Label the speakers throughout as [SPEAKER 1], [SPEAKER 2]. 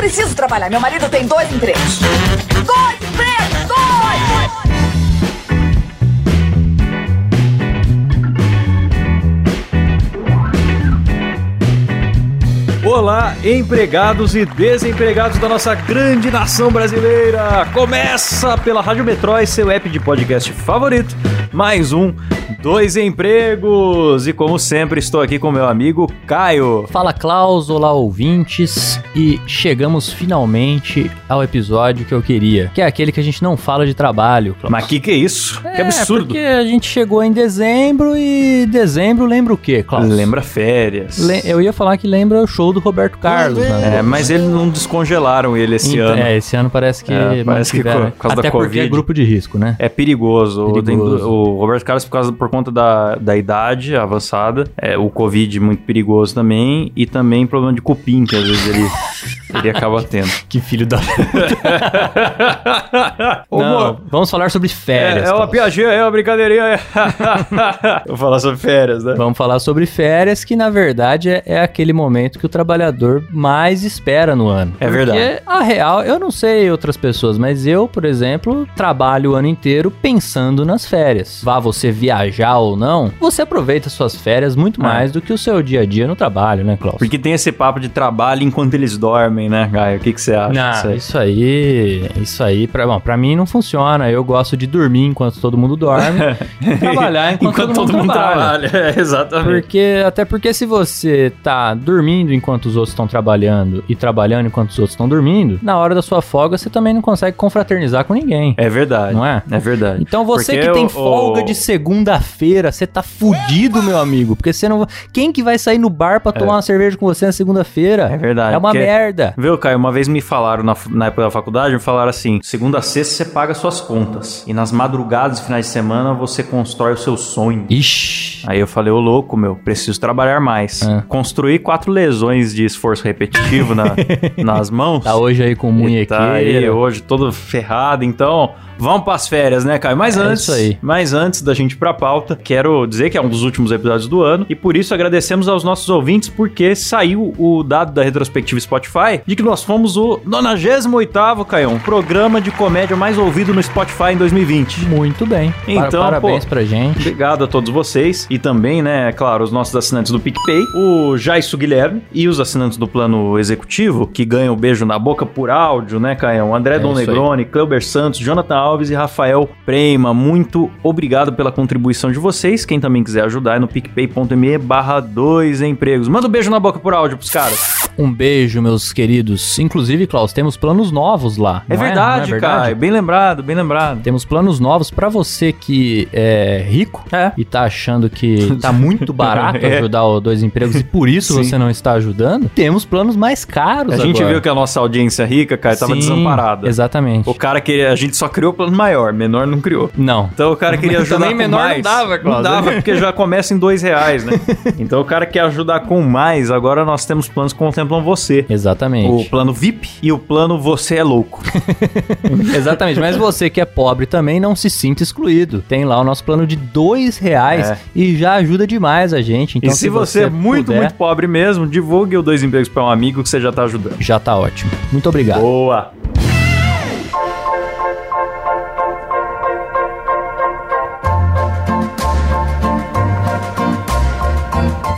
[SPEAKER 1] preciso trabalhar. Meu marido tem dois empregos. Dois empregos! Dois!
[SPEAKER 2] Olá, empregados e desempregados da nossa grande nação brasileira! Começa pela Rádio Metrói, seu app de podcast favorito. Mais um Dois Empregos! E como sempre, estou aqui com meu amigo Caio.
[SPEAKER 3] Fala Klaus, olá ouvintes, e chegamos finalmente ao episódio que eu queria, que é aquele que a gente não fala de trabalho, Klaus.
[SPEAKER 2] Mas que que é isso? que
[SPEAKER 3] É,
[SPEAKER 2] absurdo!
[SPEAKER 3] porque a gente chegou em dezembro e dezembro lembra o quê, Klaus?
[SPEAKER 2] Lembra férias.
[SPEAKER 3] Le- eu ia falar que lembra o show do Roberto Carlos, né?
[SPEAKER 2] É, mas eles não descongelaram ele esse
[SPEAKER 3] Então,
[SPEAKER 2] ano.
[SPEAKER 3] É, esse ano parece que
[SPEAKER 2] É, parece que por causa da
[SPEAKER 3] Até porque é
[SPEAKER 2] Covid.
[SPEAKER 3] grupo de risco, né?
[SPEAKER 2] É perigoso. O-
[SPEAKER 3] Perigoso.
[SPEAKER 2] tem- O, Roberto Carlos, por, causa, por conta da, da idade avançada, é, o Covid muito perigoso também, e também problema de cupim, que às vezes ele, ele acaba tendo.
[SPEAKER 3] Que filho da...
[SPEAKER 2] Ô,
[SPEAKER 3] Não, vamos falar sobre férias.
[SPEAKER 2] é, é uma piadinha, é uma brincadeirinha. É. Vou falar sobre férias, né?
[SPEAKER 3] Vamos falar sobre férias, que na verdade é, é aquele momento que o trabalhador mais espera no ano.
[SPEAKER 2] É verdade.
[SPEAKER 3] Porque a real, eu não sei outras pessoas, mas eu, por exemplo, trabalho o ano inteiro pensando nas férias. Vá você viajar ou não, você aproveita suas férias muito
[SPEAKER 2] É.
[SPEAKER 3] mais do que o seu dia a dia no trabalho, né, Klaus?
[SPEAKER 2] Porque tem esse papo de trabalho enquanto eles dormem, né, Gaio? O que, que você acha disso
[SPEAKER 3] Não,
[SPEAKER 2] aí?
[SPEAKER 3] isso aí, isso aí, pra, bom, pra mim não funciona. Eu gosto de dormir enquanto todo mundo dorme, e trabalhar enquanto, todo, mundo, trabalha.
[SPEAKER 2] É, exatamente.
[SPEAKER 3] Porque, até porque se você tá dormindo enquanto os outros estão trabalhando e trabalhando enquanto os outros estão dormindo, na hora da sua folga você também não consegue confraternizar com ninguém.
[SPEAKER 2] É verdade.
[SPEAKER 3] Não é?
[SPEAKER 2] É verdade.
[SPEAKER 3] Então você
[SPEAKER 2] Porque
[SPEAKER 3] que tem folga de segunda-feira, você tá fudido, meu amigo. Porque você não. Quem que vai sair no bar pra tomar uma cerveja com você na segunda-feira?
[SPEAKER 2] É verdade.
[SPEAKER 3] É uma
[SPEAKER 2] porque-
[SPEAKER 3] merda.
[SPEAKER 2] Viu, Caio? Uma vez me falaram na, na época da faculdade, me falaram assim: segunda a sexta você paga suas contas. E nas madrugadas e finais de semana você constrói o seu sonho.
[SPEAKER 3] Ixi.
[SPEAKER 2] Aí eu falei, ô louco, meu, preciso trabalhar mais.
[SPEAKER 3] É.
[SPEAKER 2] Construí quatro lesões de esforço repetitivo na- nas mãos.
[SPEAKER 3] Tá hoje aí com
[SPEAKER 2] E
[SPEAKER 3] munhequeira.
[SPEAKER 2] Tá aí hoje todo ferrado, então vamos pras férias, né, Caio? Mas
[SPEAKER 3] É
[SPEAKER 2] antes,
[SPEAKER 3] isso aí.
[SPEAKER 2] mas antes da gente ir pra pauta, quero dizer que é um dos últimos episódios do ano e por isso agradecemos aos nossos ouvintes porque saiu o dado da retrospectiva Spotify de que nós fomos o 98º, Caio, programa de comédia mais ouvido no Spotify em 2020.
[SPEAKER 3] Muito bem.
[SPEAKER 2] Então,
[SPEAKER 3] Parabéns
[SPEAKER 2] pô,
[SPEAKER 3] pra gente.
[SPEAKER 2] Obrigado a todos vocês e também, né, claro, os nossos assinantes do PicPay, o Jaisso Guilherme e os assinantes do plano executivo, que ganham o beijo na boca por áudio, né, Caião? André
[SPEAKER 3] É
[SPEAKER 2] Dom. Negroni, Cleuber Santos, Jonathan Alves e Rafael Prema. Muito obrigado pela contribuição de vocês. Quem também quiser ajudar é no picpay.me barra dois empregos. Manda um beijo na boca por áudio pros caras.
[SPEAKER 3] Um beijo, meus queridos. Inclusive, Klaus, temos planos novos lá.
[SPEAKER 2] É
[SPEAKER 3] não
[SPEAKER 2] verdade,
[SPEAKER 3] Não é
[SPEAKER 2] cara. Bem lembrado, bem lembrado.
[SPEAKER 3] Temos planos novos pra você que é rico
[SPEAKER 2] É.
[SPEAKER 3] e tá achando que tá muito barato
[SPEAKER 2] É.
[SPEAKER 3] ajudar o dois empregos e por isso
[SPEAKER 2] Sim.
[SPEAKER 3] você não está ajudando. Temos planos mais caros
[SPEAKER 2] A gente
[SPEAKER 3] agora.
[SPEAKER 2] viu que a nossa audiência rica, cara, tava
[SPEAKER 3] Sim,
[SPEAKER 2] desamparada.
[SPEAKER 3] Exatamente.
[SPEAKER 2] O cara que a gente só criou plano maior, menor não criou.
[SPEAKER 3] Não.
[SPEAKER 2] Então o cara queria ajudar
[SPEAKER 3] Também
[SPEAKER 2] com
[SPEAKER 3] menor não
[SPEAKER 2] mais.
[SPEAKER 3] dava,
[SPEAKER 2] Não
[SPEAKER 3] Cláudio.
[SPEAKER 2] dava, porque já começa em dois reais, né? Então o cara quer ajudar com mais, agora nós temos planos que contemplam você. O
[SPEAKER 3] Exatamente.
[SPEAKER 2] plano VIP e o plano Você é Louco.
[SPEAKER 3] Exatamente. Mas você que é pobre também não se sinta excluído. Tem lá o nosso plano de dois reais
[SPEAKER 2] É.
[SPEAKER 3] e já ajuda demais a gente. Então,
[SPEAKER 2] e se, você, é muito,
[SPEAKER 3] puder,
[SPEAKER 2] muito pobre mesmo, divulgue o Dois Empregos para um amigo que você já tá ajudando.
[SPEAKER 3] já tá ótimo. Muito obrigado.
[SPEAKER 2] Boa!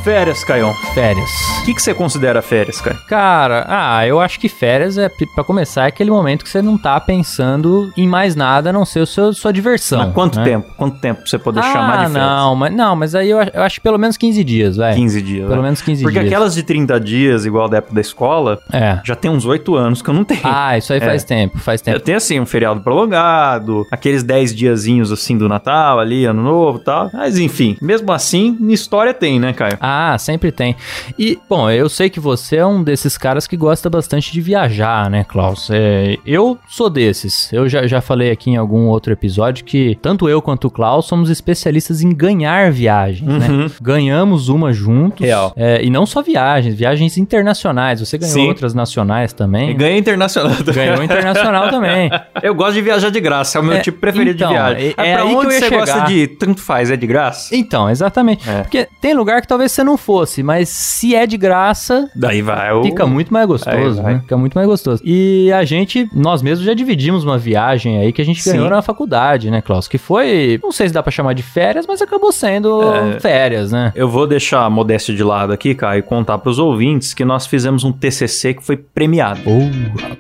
[SPEAKER 2] Férias, Caião.
[SPEAKER 3] Férias.
[SPEAKER 2] O que, que você considera férias, Caio?
[SPEAKER 3] Cara, ah, eu acho que férias é pra começar é aquele momento que você não tá pensando em mais nada a não ser o seu, sua diversão.
[SPEAKER 2] Mas quanto
[SPEAKER 3] né?
[SPEAKER 2] tempo? Quanto tempo pra você poder
[SPEAKER 3] ah,
[SPEAKER 2] chamar de férias?
[SPEAKER 3] não, mas não, mas aí eu, eu acho que pelo menos 15 dias, vai.
[SPEAKER 2] 15 dias.
[SPEAKER 3] Pelo
[SPEAKER 2] né?
[SPEAKER 3] menos 15
[SPEAKER 2] Porque
[SPEAKER 3] dias.
[SPEAKER 2] aquelas de 30 dias, igual da época da escola,
[SPEAKER 3] É.
[SPEAKER 2] já tem uns 8 anos que eu não tenho.
[SPEAKER 3] Ah, isso aí
[SPEAKER 2] É.
[SPEAKER 3] faz tempo, faz
[SPEAKER 2] Eu
[SPEAKER 3] tempo.
[SPEAKER 2] tenho assim, um feriado prolongado, aqueles 10 diazinhos assim do Natal ali, ano novo e tal. Mas enfim, mesmo assim, história tem, né, Caio?
[SPEAKER 3] Ah, sempre tem. E, bom, eu sei que você é um desses caras que gosta bastante de viajar, né, Klaus? É, eu sou desses. Eu já, já falei aqui em algum outro episódio que tanto eu quanto o Klaus somos especialistas em ganhar viagens, né? Ganhamos uma juntos.
[SPEAKER 2] Uhum. Real.
[SPEAKER 3] É, e não só viagens, viagens internacionais. Você ganhou
[SPEAKER 2] Sim.
[SPEAKER 3] outras nacionais também.
[SPEAKER 2] E ganha internacional também.
[SPEAKER 3] Ganhou internacional também.
[SPEAKER 2] Eu gosto de viajar de graça, é o meu
[SPEAKER 3] É,
[SPEAKER 2] tipo preferido
[SPEAKER 3] então,
[SPEAKER 2] de viagem.
[SPEAKER 3] é- é
[SPEAKER 2] pra onde você
[SPEAKER 3] chegar.
[SPEAKER 2] gosta de ir? Tanto faz, é de graça?
[SPEAKER 3] Então, exatamente.
[SPEAKER 2] É.
[SPEAKER 3] Porque tem lugar que talvez você você não fosse, mas se é de graça,
[SPEAKER 2] Daí vai o...
[SPEAKER 3] Fica muito mais gostoso, né? Fica muito mais gostoso. E a gente, nós mesmos já dividimos uma viagem aí que a gente
[SPEAKER 2] Sim.
[SPEAKER 3] ganhou na faculdade, né, Klaus? Que foi, não sei se dá pra chamar de férias, mas acabou sendo
[SPEAKER 2] É.
[SPEAKER 3] férias, né?
[SPEAKER 2] Eu vou deixar a modéstia de lado aqui, cara, e contar pros ouvintes que nós fizemos um TCC que foi premiado.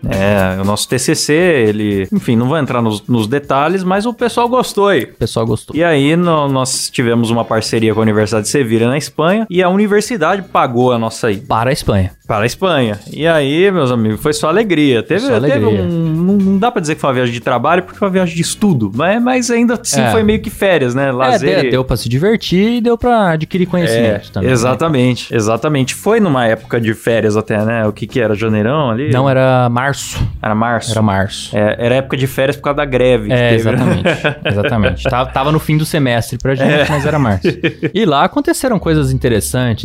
[SPEAKER 2] É, o nosso TCC, ele... Enfim, não vou entrar nos, nos detalhes, mas o pessoal gostou aí.
[SPEAKER 3] o pessoal gostou.
[SPEAKER 2] E aí no- nós tivemos uma parceria com a Universidade de Sevilha na Espanha e a universidade pagou a nossa ida
[SPEAKER 3] Para a Espanha.
[SPEAKER 2] para a Espanha. E aí, meus amigos, foi só alegria. Teve,
[SPEAKER 3] Só
[SPEAKER 2] teve
[SPEAKER 3] alegria.
[SPEAKER 2] um. Não, dá pra dizer que foi uma viagem de trabalho, porque foi uma viagem de estudo. Mas, mas ainda assim
[SPEAKER 3] É.
[SPEAKER 2] foi meio que férias, né?
[SPEAKER 3] É,
[SPEAKER 2] Lazer.
[SPEAKER 3] deu,
[SPEAKER 2] e-
[SPEAKER 3] deu pra se divertir e deu pra adquirir
[SPEAKER 2] É,
[SPEAKER 3] conhecimento também. né?
[SPEAKER 2] exatamente, exatamente. Foi numa época de férias até, né? O que que era? Janeirão ali?
[SPEAKER 3] Não, era março.
[SPEAKER 2] Era março.
[SPEAKER 3] Era março.
[SPEAKER 2] É, era época de férias por causa da greve.
[SPEAKER 3] É,
[SPEAKER 2] teve, né?
[SPEAKER 3] exatamente. exatamente. Tava, tava no fim do semestre pra gente,
[SPEAKER 2] É.
[SPEAKER 3] mas era março. E lá aconteceram coisas interessantes,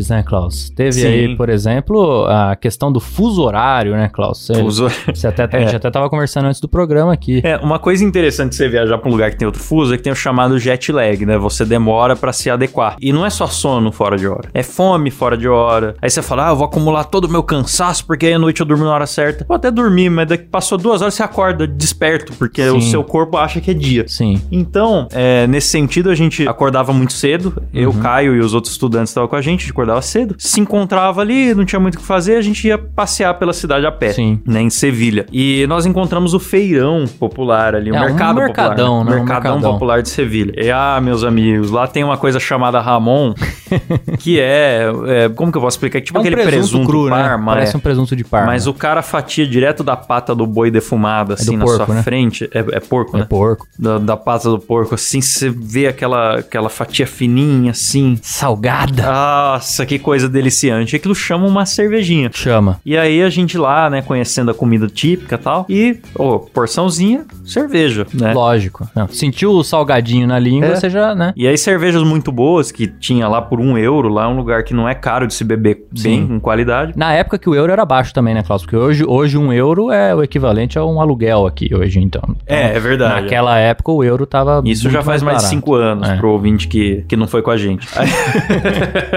[SPEAKER 3] né, Klaus? Teve
[SPEAKER 2] Sim.
[SPEAKER 3] aí, por exemplo, a questão do fuso horário, né, Klaus? Você,
[SPEAKER 2] Uso-
[SPEAKER 3] você até, a
[SPEAKER 2] É.
[SPEAKER 3] gente até tava conversando antes do programa aqui.
[SPEAKER 2] É, uma coisa interessante de você viajar pra um lugar que tem outro fuso é que tem o chamado jet lag, né? Você demora pra se adequar. E não é só sono fora de hora, é fome fora de hora. Aí você fala, ah, eu vou acumular todo o meu cansaço porque aí à noite eu durmo na hora certa. Vou até dormir, mas daqui passou duas horas você acorda desperto, porque
[SPEAKER 3] Sim.
[SPEAKER 2] o seu corpo acha que é dia.
[SPEAKER 3] Sim.
[SPEAKER 2] Então, é, nesse sentido, a gente acordava muito cedo. Eu,
[SPEAKER 3] Uhum.
[SPEAKER 2] Caio e os outros estudantes estavam com a gente, a gente acordava cedo. Se encontrava ali, não tinha muito o que fazer, a gente ia passear pela cidade a pé.
[SPEAKER 3] Sim.
[SPEAKER 2] Né, em Sevilha. E nós encontramos o feirão popular ali, o
[SPEAKER 3] É, um
[SPEAKER 2] mercado
[SPEAKER 3] mercadão,
[SPEAKER 2] popular.
[SPEAKER 3] né? Um
[SPEAKER 2] Mercadão
[SPEAKER 3] mercadão.
[SPEAKER 2] popular de Sevilha. E, ah, meus amigos, lá tem uma coisa chamada Ramon, que é, é, Como que eu posso explicar? Tipo
[SPEAKER 3] É um
[SPEAKER 2] aquele
[SPEAKER 3] presunto,
[SPEAKER 2] presunto,
[SPEAKER 3] cru,
[SPEAKER 2] parma.
[SPEAKER 3] né? Parece
[SPEAKER 2] é.
[SPEAKER 3] um presunto de parma.
[SPEAKER 2] Mas o cara fatia direto da pata do boi defumado, assim,
[SPEAKER 3] do
[SPEAKER 2] na
[SPEAKER 3] porco,
[SPEAKER 2] sua
[SPEAKER 3] né?
[SPEAKER 2] frente. É, é porco,
[SPEAKER 3] É
[SPEAKER 2] né?
[SPEAKER 3] porco.
[SPEAKER 2] da, da pata do porco, assim, você vê aquela, aquela fatia fininha, assim.
[SPEAKER 3] Salgada.
[SPEAKER 2] Nossa, que coisa deliciante. Aquilo chama uma cervejinha.
[SPEAKER 3] Chama.
[SPEAKER 2] E aí a gente lá, né, conhecendo a comida típica e tal, e, ô, porçãozinha, cerveja, né?
[SPEAKER 3] Lógico. Não, sentiu o salgadinho na língua,
[SPEAKER 2] É.
[SPEAKER 3] você já, né?
[SPEAKER 2] E aí cervejas muito boas, que tinha lá por um euro, lá é um lugar que não é caro de se beber bem,
[SPEAKER 3] Sim.
[SPEAKER 2] com qualidade.
[SPEAKER 3] Na época que o euro era baixo também, né, Klaus? Porque hoje, hoje um euro é o equivalente a um aluguel aqui hoje, então.
[SPEAKER 2] É, é verdade.
[SPEAKER 3] Naquela época o euro tava
[SPEAKER 2] Isso já faz mais de
[SPEAKER 3] barato.
[SPEAKER 2] cinco anos
[SPEAKER 3] É.
[SPEAKER 2] pro ouvinte que, que não foi com a gente.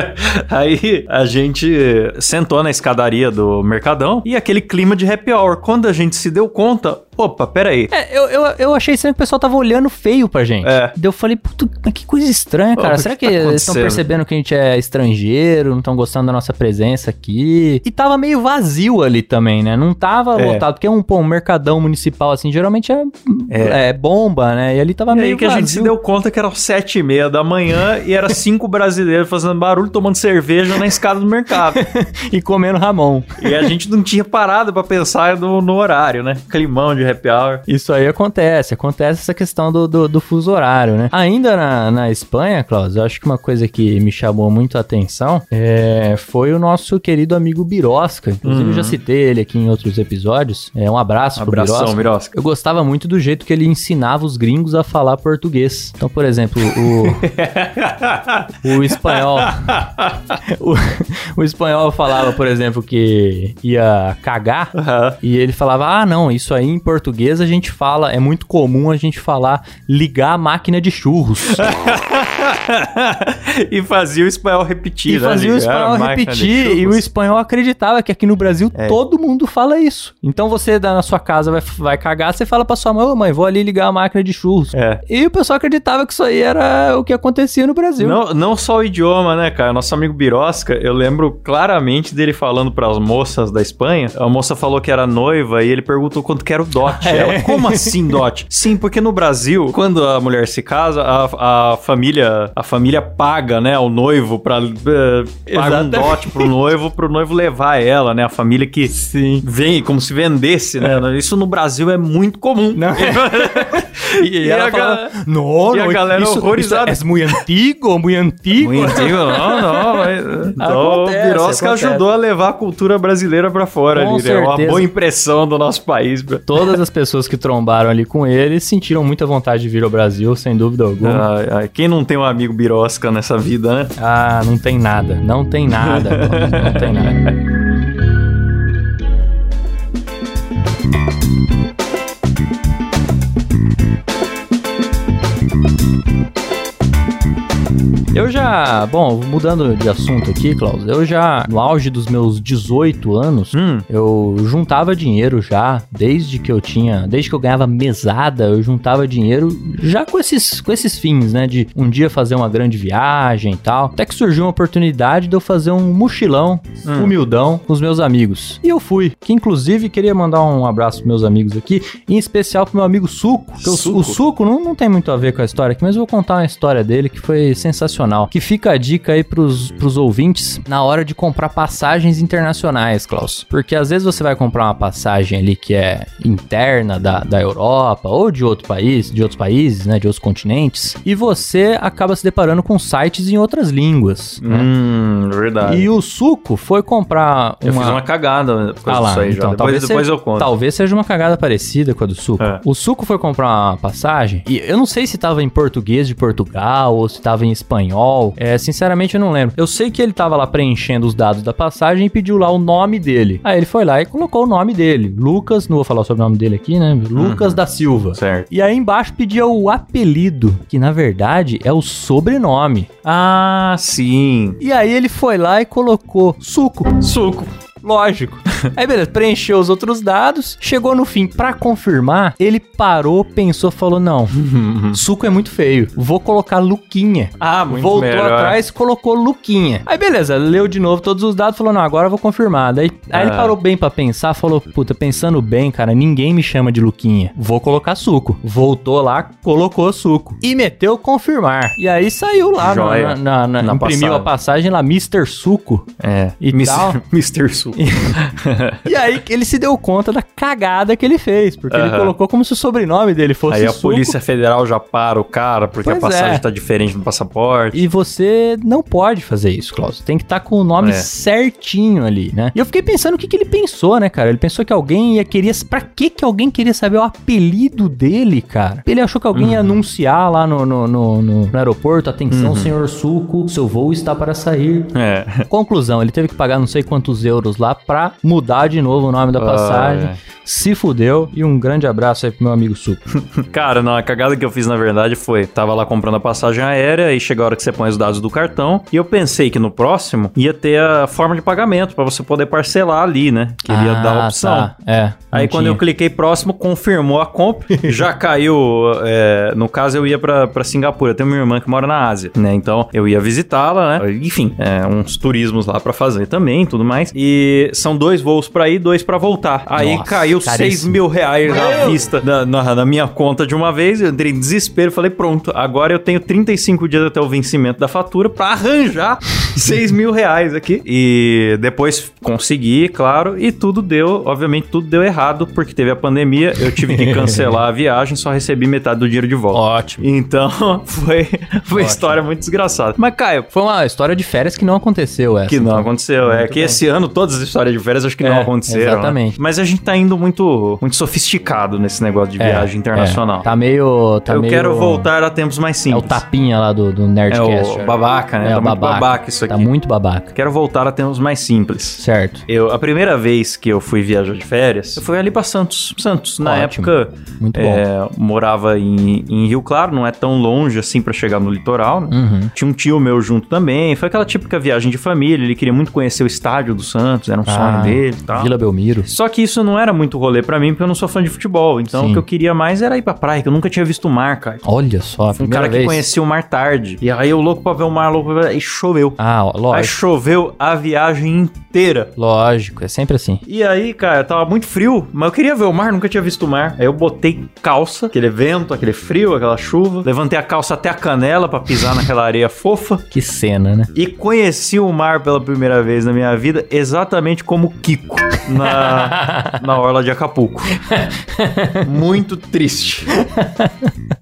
[SPEAKER 2] Aí, a gente sentou na escadaria do Mercadão e aquele clima de happy hour. Quando a gente se deu conta, opa, peraí.
[SPEAKER 3] É, eu, eu, eu achei estranho que o pessoal tava olhando feio pra gente.
[SPEAKER 2] É.
[SPEAKER 3] Daí eu falei, puta, que coisa estranha, cara.
[SPEAKER 2] o que
[SPEAKER 3] Será
[SPEAKER 2] que
[SPEAKER 3] que,
[SPEAKER 2] tá
[SPEAKER 3] eles estão percebendo que a gente é estrangeiro, não estão gostando da nossa presença aqui? E tava meio vazio ali também, né? Não tava
[SPEAKER 2] É.
[SPEAKER 3] lotado, porque um, pô, um mercadão municipal assim, geralmente é,
[SPEAKER 2] É.
[SPEAKER 3] é bomba, né? E ali tava
[SPEAKER 2] E
[SPEAKER 3] meio
[SPEAKER 2] aí que a
[SPEAKER 3] vazio.
[SPEAKER 2] gente se deu conta que era sete e meia da manhã e era cinco brasileiros fazendo barulho, tomando cerveja na escada do mercado.
[SPEAKER 3] e comendo Ramon.
[SPEAKER 2] E a gente não tinha parado pra pensar no, no horário, né? Climão de happy hour.
[SPEAKER 3] Isso aí acontece, acontece essa questão do, do, do fuso horário, né? Ainda na, na Espanha, Klaus, eu acho que uma coisa que me chamou muito a atenção é, foi o nosso querido amigo Birosca. Inclusive, eu já citei ele aqui em outros episódios. É, um abraço pro
[SPEAKER 2] Abração,
[SPEAKER 3] Birosca.
[SPEAKER 2] Mirosca.
[SPEAKER 3] Eu gostava muito do jeito que ele ensinava os gringos a falar português. Então, por exemplo, o, o espanhol. o, o espanhol falava, por exemplo, que ia cagar.
[SPEAKER 2] Aham.
[SPEAKER 3] E ele falava: Ah, não, isso aí em português a gente fala, é muito comum a gente falar ligar a máquina de churros.
[SPEAKER 2] e fazia o espanhol repetir,
[SPEAKER 3] e
[SPEAKER 2] né?
[SPEAKER 3] fazia o
[SPEAKER 2] Ligar a
[SPEAKER 3] espanhol repetir, e o espanhol acreditava que aqui no Brasil
[SPEAKER 2] É.
[SPEAKER 3] todo mundo fala isso. Então você dá na sua casa, vai, vai cagar, você fala pra sua mãe: Ô mãe, vou ali ligar a máquina de churros.
[SPEAKER 2] É.
[SPEAKER 3] E o pessoal acreditava que isso aí era o que acontecia no Brasil.
[SPEAKER 2] Não, não só o idioma, né, cara? Nosso amigo Birosca, eu lembro claramente dele falando pras moças da Espanha. A moça falou que era noiva e ele perguntou quanto que era o
[SPEAKER 3] É.
[SPEAKER 2] Ela, como assim dote? Sim, porque no Brasil, quando a mulher se casa, a, a família a família paga, né, o noivo pra... eh, paga um dote pro noivo, pro noivo levar ela, né? A família que
[SPEAKER 3] Sim.
[SPEAKER 2] vem como se vendesse, né? Isso no Brasil é muito comum.
[SPEAKER 3] Não. E,
[SPEAKER 2] E
[SPEAKER 3] ela
[SPEAKER 2] a
[SPEAKER 3] falava,
[SPEAKER 2] ga-
[SPEAKER 3] não,
[SPEAKER 2] e a galera
[SPEAKER 3] isso,
[SPEAKER 2] horrorizada.
[SPEAKER 3] Isso é muito antigo, muito antigo.
[SPEAKER 2] Muito antigo, não, não. Mas... Então,
[SPEAKER 3] Acontece,
[SPEAKER 2] o Birosca
[SPEAKER 3] acontece.
[SPEAKER 2] ajudou a levar a cultura brasileira pra fora
[SPEAKER 3] Com
[SPEAKER 2] ali, né? Uma
[SPEAKER 3] certeza.
[SPEAKER 2] boa impressão do nosso país.
[SPEAKER 3] Todas as pessoas que trombaram ali com ele sentiram muita vontade de vir ao Brasil, sem dúvida alguma.
[SPEAKER 2] Ai, ai, Quem não tem um amigo Birosca nessa vida, né?
[SPEAKER 3] Ah, não tem nada. Não tem nada. não tem nada. já já, bom, mudando de assunto aqui, Klaus, eu já, no auge dos meus 18 anos,
[SPEAKER 2] Hum.
[SPEAKER 3] eu juntava dinheiro já, desde que eu tinha, desde que eu ganhava mesada, eu juntava dinheiro já com esses, com esses fins, né, de um dia fazer uma grande viagem e tal. Até que surgiu uma oportunidade de eu fazer um mochilão,
[SPEAKER 2] Hum.
[SPEAKER 3] humildão, com os meus amigos. E eu fui, que inclusive queria mandar um abraço pros meus amigos aqui, em especial pro meu amigo Suco. que o-
[SPEAKER 2] Suco?
[SPEAKER 3] O Suco não, não tem muito a ver com a história aqui, mas eu vou contar uma história dele que foi sensacional. Que fica a dica aí pros, pros ouvintes na hora de comprar passagens internacionais, Klaus. Porque às vezes você vai comprar uma passagem ali que é interna da, da Europa ou de outro país, de outros países, né, de outros continentes, e você acaba se deparando com sites em outras línguas, né?
[SPEAKER 2] Hum, verdade.
[SPEAKER 3] E o Suco foi comprar
[SPEAKER 2] Eu fiz uma cagada por causa
[SPEAKER 3] ah lá,
[SPEAKER 2] disso aí já.
[SPEAKER 3] então,
[SPEAKER 2] Depois,
[SPEAKER 3] talvez,
[SPEAKER 2] depois
[SPEAKER 3] seja,
[SPEAKER 2] eu conto.
[SPEAKER 3] talvez seja uma cagada parecida com a do Suco.
[SPEAKER 2] É.
[SPEAKER 3] O Suco foi comprar uma passagem e eu não sei se tava em português de Portugal ou se tava em espanhol. É, sinceramente eu não lembro. Eu sei que ele tava lá preenchendo os dados da passagem e pediu lá o nome dele. Aí ele foi lá e colocou o nome dele. Lucas, não vou falar sobre o nome dele aqui, né? Lucas da Silva.
[SPEAKER 2] Certo.
[SPEAKER 3] E aí embaixo pedia o apelido, que na verdade é o sobrenome.
[SPEAKER 2] Ah, sim.
[SPEAKER 3] E aí ele foi lá e colocou Suco.
[SPEAKER 2] Suco.
[SPEAKER 3] Lógico. Aí beleza, preencheu os outros dados, chegou no fim pra confirmar, ele parou, pensou, falou: "Não, suco é muito feio. Vou colocar Luquinha".
[SPEAKER 2] Ah, muito
[SPEAKER 3] Voltou
[SPEAKER 2] melhor.
[SPEAKER 3] atrás, colocou Luquinha. Aí beleza, leu de novo todos os dados, falou: "Não, agora eu vou confirmar". Daí aí ele
[SPEAKER 2] Ah.
[SPEAKER 3] parou bem pra pensar, falou: "Puta, pensando bem, cara, ninguém me chama de Luquinha. Vou colocar suco". Voltou lá, colocou suco e meteu confirmar. E aí saiu lá
[SPEAKER 2] Joia.
[SPEAKER 3] na, na, na-
[SPEAKER 2] Na
[SPEAKER 3] imprimiu a passagem lá Mr. Suco.
[SPEAKER 2] É.
[SPEAKER 3] E tal.
[SPEAKER 2] Mr. Suco.
[SPEAKER 3] E aí ele se deu conta da cagada que ele fez, porque ele
[SPEAKER 2] Aham.
[SPEAKER 3] colocou como se o sobrenome dele fosse
[SPEAKER 2] Aí a
[SPEAKER 3] Suco.
[SPEAKER 2] Polícia Federal já para o cara porque
[SPEAKER 3] Pois
[SPEAKER 2] a passagem
[SPEAKER 3] é.
[SPEAKER 2] tá diferente no passaporte.
[SPEAKER 3] E você não pode fazer isso, Klaus. Tem que estar com o nome
[SPEAKER 2] É.
[SPEAKER 3] certinho ali, né? E eu fiquei pensando o que, que ele pensou, né, cara? Ele pensou que alguém ia querer. Pra que que alguém queria saber o apelido dele, cara? Ele achou que alguém
[SPEAKER 2] Uhum.
[SPEAKER 3] ia anunciar lá no, no, no, no- no aeroporto: atenção, senhor Suco, seu voo está para sair.
[SPEAKER 2] É.
[SPEAKER 3] Conclusão, ele teve que pagar não sei quantos euros lá pra mudar de novo o nome da passagem.
[SPEAKER 2] Ai.
[SPEAKER 3] Se fudeu. E um grande abraço aí pro meu amigo Suco.
[SPEAKER 2] Cara, não, a cagada que eu fiz na verdade foi: tava lá comprando a passagem aérea e chega a hora que você põe os dados do cartão. E eu pensei que no próximo ia ter a forma de pagamento pra você poder parcelar ali, né? Que ele ia dar a opção.
[SPEAKER 3] Tá. É.
[SPEAKER 2] Aí quando
[SPEAKER 3] tinha.
[SPEAKER 2] eu cliquei próximo, confirmou a compra, já caiu. é, no caso, eu ia pra, pra Singapura. Eu tenho minha irmã que mora na Ásia, né? Então eu ia visitá-la, né? Enfim, é, uns turismos lá pra fazer também, tudo mais. E são dois voos pra ir, dois pra voltar. Aí
[SPEAKER 3] Nossa,
[SPEAKER 2] caiu
[SPEAKER 3] caríssimo.
[SPEAKER 2] 6 mil reais à vista na, na- na minha conta de uma vez. Eu entrei em desespero, falei pronto. Agora eu tenho 35 dias até o vencimento da fatura pra arranjar 6 mil reais aqui. E depois consegui, claro, e tudo deu, obviamente tudo deu errado, porque teve a pandemia, eu tive que cancelar a viagem, só recebi metade do dinheiro de volta.
[SPEAKER 3] Ótimo.
[SPEAKER 2] Então, foi, foi uma história muito desgraçada. Mas, Caio,
[SPEAKER 3] Foi uma história de férias que não aconteceu essa.
[SPEAKER 2] que não
[SPEAKER 3] então.
[SPEAKER 2] aconteceu. É que esse ano todas as histórias de férias acho que não
[SPEAKER 3] É,
[SPEAKER 2] aconteceram. né?
[SPEAKER 3] exatamente.
[SPEAKER 2] Mas a gente tá indo muito, muito sofisticado nesse negócio de
[SPEAKER 3] É,
[SPEAKER 2] viagem internacional.
[SPEAKER 3] é. Tá meio. Tá
[SPEAKER 2] eu
[SPEAKER 3] meio-
[SPEAKER 2] quero voltar a tempos mais
[SPEAKER 3] É
[SPEAKER 2] simples.
[SPEAKER 3] o tapinha lá do, do
[SPEAKER 2] É
[SPEAKER 3] Nerdcast.
[SPEAKER 2] o babaca, né?
[SPEAKER 3] É,
[SPEAKER 2] tá
[SPEAKER 3] babaca.
[SPEAKER 2] babaca isso aqui.
[SPEAKER 3] Tá muito babaca.
[SPEAKER 2] Quero voltar a tempos mais simples.
[SPEAKER 3] Certo.
[SPEAKER 2] Eu, a primeira vez que eu fui viajar de férias, eu fui ali pra Santos. Santos, na
[SPEAKER 3] Ótimo.
[SPEAKER 2] época,
[SPEAKER 3] Muito
[SPEAKER 2] é, morava em, em Rio Claro, não é tão longe assim pra chegar no litoral, né?
[SPEAKER 3] Uhum.
[SPEAKER 2] Tinha um tio meu junto também. Foi aquela típica viagem de família. Ele queria muito conhecer o estádio do Santos, era um
[SPEAKER 3] Ah,
[SPEAKER 2] sonho dele e tal.
[SPEAKER 3] Vila Belmiro.
[SPEAKER 2] Só que isso não era muito rolê pra mim, porque eu não sou fã de futebol. Então
[SPEAKER 3] Sim.
[SPEAKER 2] o que eu queria mais era ir pra praia, que eu nunca tinha visto o mar, cara.
[SPEAKER 3] Olha só, a
[SPEAKER 2] um cara que
[SPEAKER 3] vez.
[SPEAKER 2] conhecia o mar tarde. E aí eu louco pra ver o mar, louco pra ver... E choveu.
[SPEAKER 3] Ah, ó,
[SPEAKER 2] Aí
[SPEAKER 3] lógico.
[SPEAKER 2] choveu a viagem inteira.
[SPEAKER 3] Lógico, é sempre assim.
[SPEAKER 2] E aí, cara, tava muito frio, mas eu queria ver o mar, nunca tinha visto o mar. Aí eu botei calça, aquele vento, aquele frio, aquela chuva. Levantei a calça até a canela pra pisar naquela areia fofa.
[SPEAKER 3] Que cena, né?
[SPEAKER 2] E conheci o mar pela primeira vez na minha vida, exatamente como o Kiko na, na orla de Acapulco. Muito triste.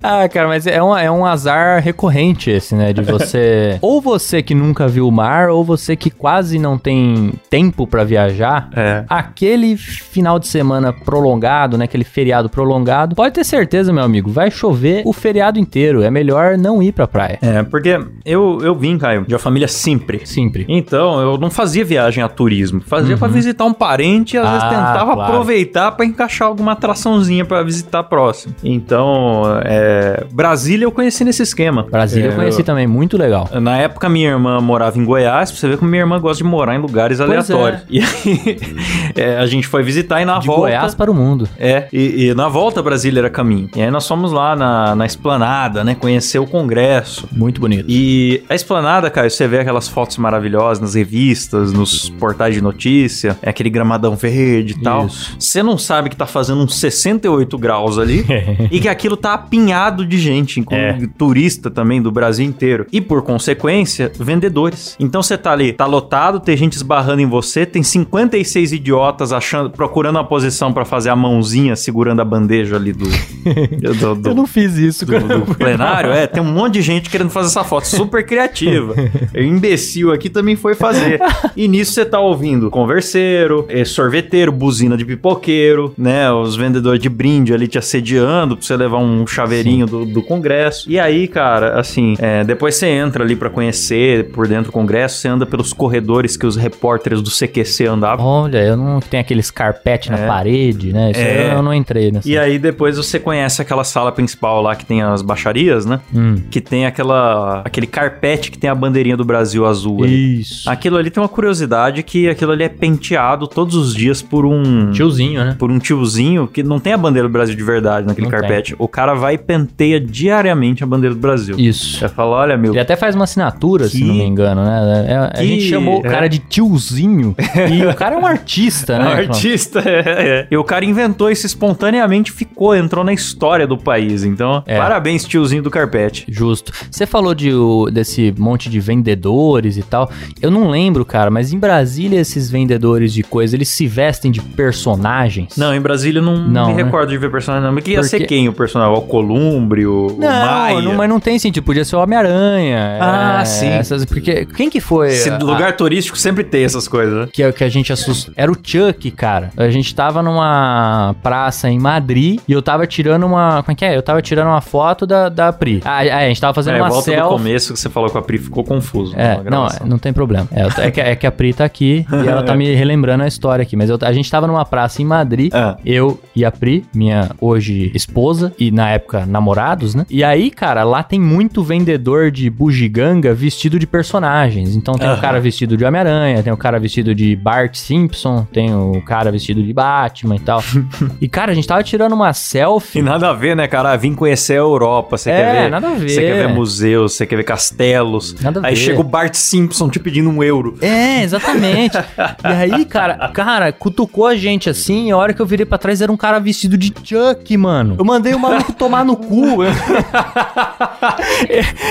[SPEAKER 3] Ah, cara, mas é um, é um azar recorrente esse, né? De você. ou você que nunca viu o mar, ou você que quase não tem tempo pra viajar.
[SPEAKER 2] É.
[SPEAKER 3] Aquele final de semana prolongado, né? Aquele feriado prolongado. Pode ter certeza, meu amigo, vai chover o feriado inteiro. É melhor não ir pra praia.
[SPEAKER 2] É, porque eu, eu vim, Caio, de uma família simples.
[SPEAKER 3] Sempre.
[SPEAKER 2] Então, eu não fazia viagem a turismo. Fazia pra visitar um parente e às vezes
[SPEAKER 3] Ah,
[SPEAKER 2] tentava
[SPEAKER 3] claro.
[SPEAKER 2] aproveitar pra encaixar alguma atraçãozinha pra visitar próximo. Então, é, Brasília eu conheci nesse esquema.
[SPEAKER 3] Brasília
[SPEAKER 2] É,
[SPEAKER 3] eu conheci também, muito legal.
[SPEAKER 2] Na época, minha irmã morava em Goiás, pra você ver como minha irmã gosta de morar em lugares
[SPEAKER 3] Pois
[SPEAKER 2] aleatórios. E aí, é, a gente foi visitar e na
[SPEAKER 3] De
[SPEAKER 2] volta.
[SPEAKER 3] Goiás para o mundo.
[SPEAKER 2] É, e, e na volta Brasília era caminho. E aí nós fomos lá na, na esplanada, né? Conhecer o Congresso.
[SPEAKER 3] Muito bonito.
[SPEAKER 2] E a esplanada, cara, você vê aquelas fotos maravilhosas nas revistas, nos portais de notícia, é aquele gramadão verde e tal. Você não sabe que tá fazendo uns 68 graus ali e que aquilo tá apinhado de gente, incluindo
[SPEAKER 3] É.
[SPEAKER 2] turista também do Brasil inteiro. E por consequência, vendedores. Então você tá ali, tá lotado, tem gente esbarrando em você, tem 56 idiotas achando, procurando uma posição pra fazer a mãozinha segurando a bandeja ali do, do, do-
[SPEAKER 3] Eu não fiz isso,
[SPEAKER 2] do,
[SPEAKER 3] cara.
[SPEAKER 2] do plenário, é, tem um monte de gente querendo fazer essa foto super criativa. O imbecil aqui também foi fazer. E nisso você tá ouvindo converseiro, eh, sorveteiro, buzina de pipoqueiro, né? Os vendedores de brinde ali te assediando pra você levar um chaveirinho do, do congresso. E aí, cara, assim, é, depois você entra ali pra conhecer por dentro do congresso, você anda pelos corredores que os repórteres do CQC andavam.
[SPEAKER 3] Olha, eu não tenho aqueles carpete na
[SPEAKER 2] É.
[SPEAKER 3] parede, né? Isso
[SPEAKER 2] É.
[SPEAKER 3] aí eu não entrei nessa.
[SPEAKER 2] E aí depois você conhece aquela sala principal lá que tem as baixarias, né?
[SPEAKER 3] Hum.
[SPEAKER 2] Que tem aquela aquele carpete que tem a bandeirinha do Brasil azul ali.
[SPEAKER 3] Isso.
[SPEAKER 2] Aquilo ali tem uma curiosidade que aquilo ali é penteado todos os dias por um
[SPEAKER 3] Tiozinho, né?
[SPEAKER 2] por um tiozinho que não tem a bandeira do Brasil de verdade naquele
[SPEAKER 3] Não tem.
[SPEAKER 2] carpete. O cara vai e penteia diariamente a bandeira do Brasil.
[SPEAKER 3] Isso.
[SPEAKER 2] Você fala, olha, meu,
[SPEAKER 3] Ele até faz uma assinatura, se
[SPEAKER 2] Que-
[SPEAKER 3] não me engano, né? É- a
[SPEAKER 2] Que-
[SPEAKER 3] gente chamou o
[SPEAKER 2] é.
[SPEAKER 3] cara de tiozinho e o cara é um artista,
[SPEAKER 2] É
[SPEAKER 3] né?
[SPEAKER 2] um artista, é, é. E o cara inventou isso espontaneamente, ficou, entrou na história do país. Então,
[SPEAKER 3] É.
[SPEAKER 2] parabéns, tiozinho do carpete.
[SPEAKER 3] Justo. Você falou de, desse monte de vendedores e tal. Eu não lembro, cara, mas em Brasília esses vendedores de coisa, eles se vestem de personagens?
[SPEAKER 2] Não, em Brasília eu não,
[SPEAKER 3] Não,
[SPEAKER 2] me
[SPEAKER 3] né?
[SPEAKER 2] recordo de ver personagem, não. Mas que ia
[SPEAKER 3] Porque-
[SPEAKER 2] ser quem o personagem? O Columbre, o, o Maia?
[SPEAKER 3] Não, não, mas não tem sentido. Podia ser o Homem-Aranha.
[SPEAKER 2] Ah,
[SPEAKER 3] é,
[SPEAKER 2] sim.
[SPEAKER 3] Essas, porque quem que foi?
[SPEAKER 2] Esse
[SPEAKER 3] a-
[SPEAKER 2] lugar turístico sempre tem essas coisas, né?
[SPEAKER 3] que, que a gente assustou. Era o Chuck, cara. A gente tava numa praça em Madrid e eu tava tirando uma. Como é que é? Eu tava tirando uma foto da, da Pri. Ah, é, a gente tava fazendo
[SPEAKER 2] É,
[SPEAKER 3] uma
[SPEAKER 2] volta do começo que você falou com a Pri, ficou confuso.
[SPEAKER 3] É, não,
[SPEAKER 2] gravação.
[SPEAKER 3] não tem problema. É, é que, é que a Pri tá aqui e ela tá me relembrando a história aqui. Mas eu- a gente tava numa praça em Madrid,
[SPEAKER 2] Ah.
[SPEAKER 3] eu e a Pri, minha hoje esposa, e na época namorados, né? E aí, cara, lá tem muito vendedor de bugiganga vestido de personagens. Então tem o
[SPEAKER 2] Aham.
[SPEAKER 3] cara vestido de Homem-Aranha, tem o cara vestido de Bart Simpson, tem o cara vestido de Batman e tal. e, cara, a gente tava tirando uma
[SPEAKER 2] E
[SPEAKER 3] selfie.
[SPEAKER 2] nada a ver, né, cara? Vim conhecer a Europa. Você
[SPEAKER 3] É,
[SPEAKER 2] quer ver?
[SPEAKER 3] nada a ver.
[SPEAKER 2] Você quer ver museus, você quer ver castelos.
[SPEAKER 3] Nada a
[SPEAKER 2] Aí
[SPEAKER 3] ver.
[SPEAKER 2] chega o Bart Simpson te pedindo um euro.
[SPEAKER 3] É, exatamente. e aí, cara, cara, cutucou a gente assim, e a hora que eu virei pra trás era um cara vestido de Chuck, mano. Eu mandei o maluco tomar no cu.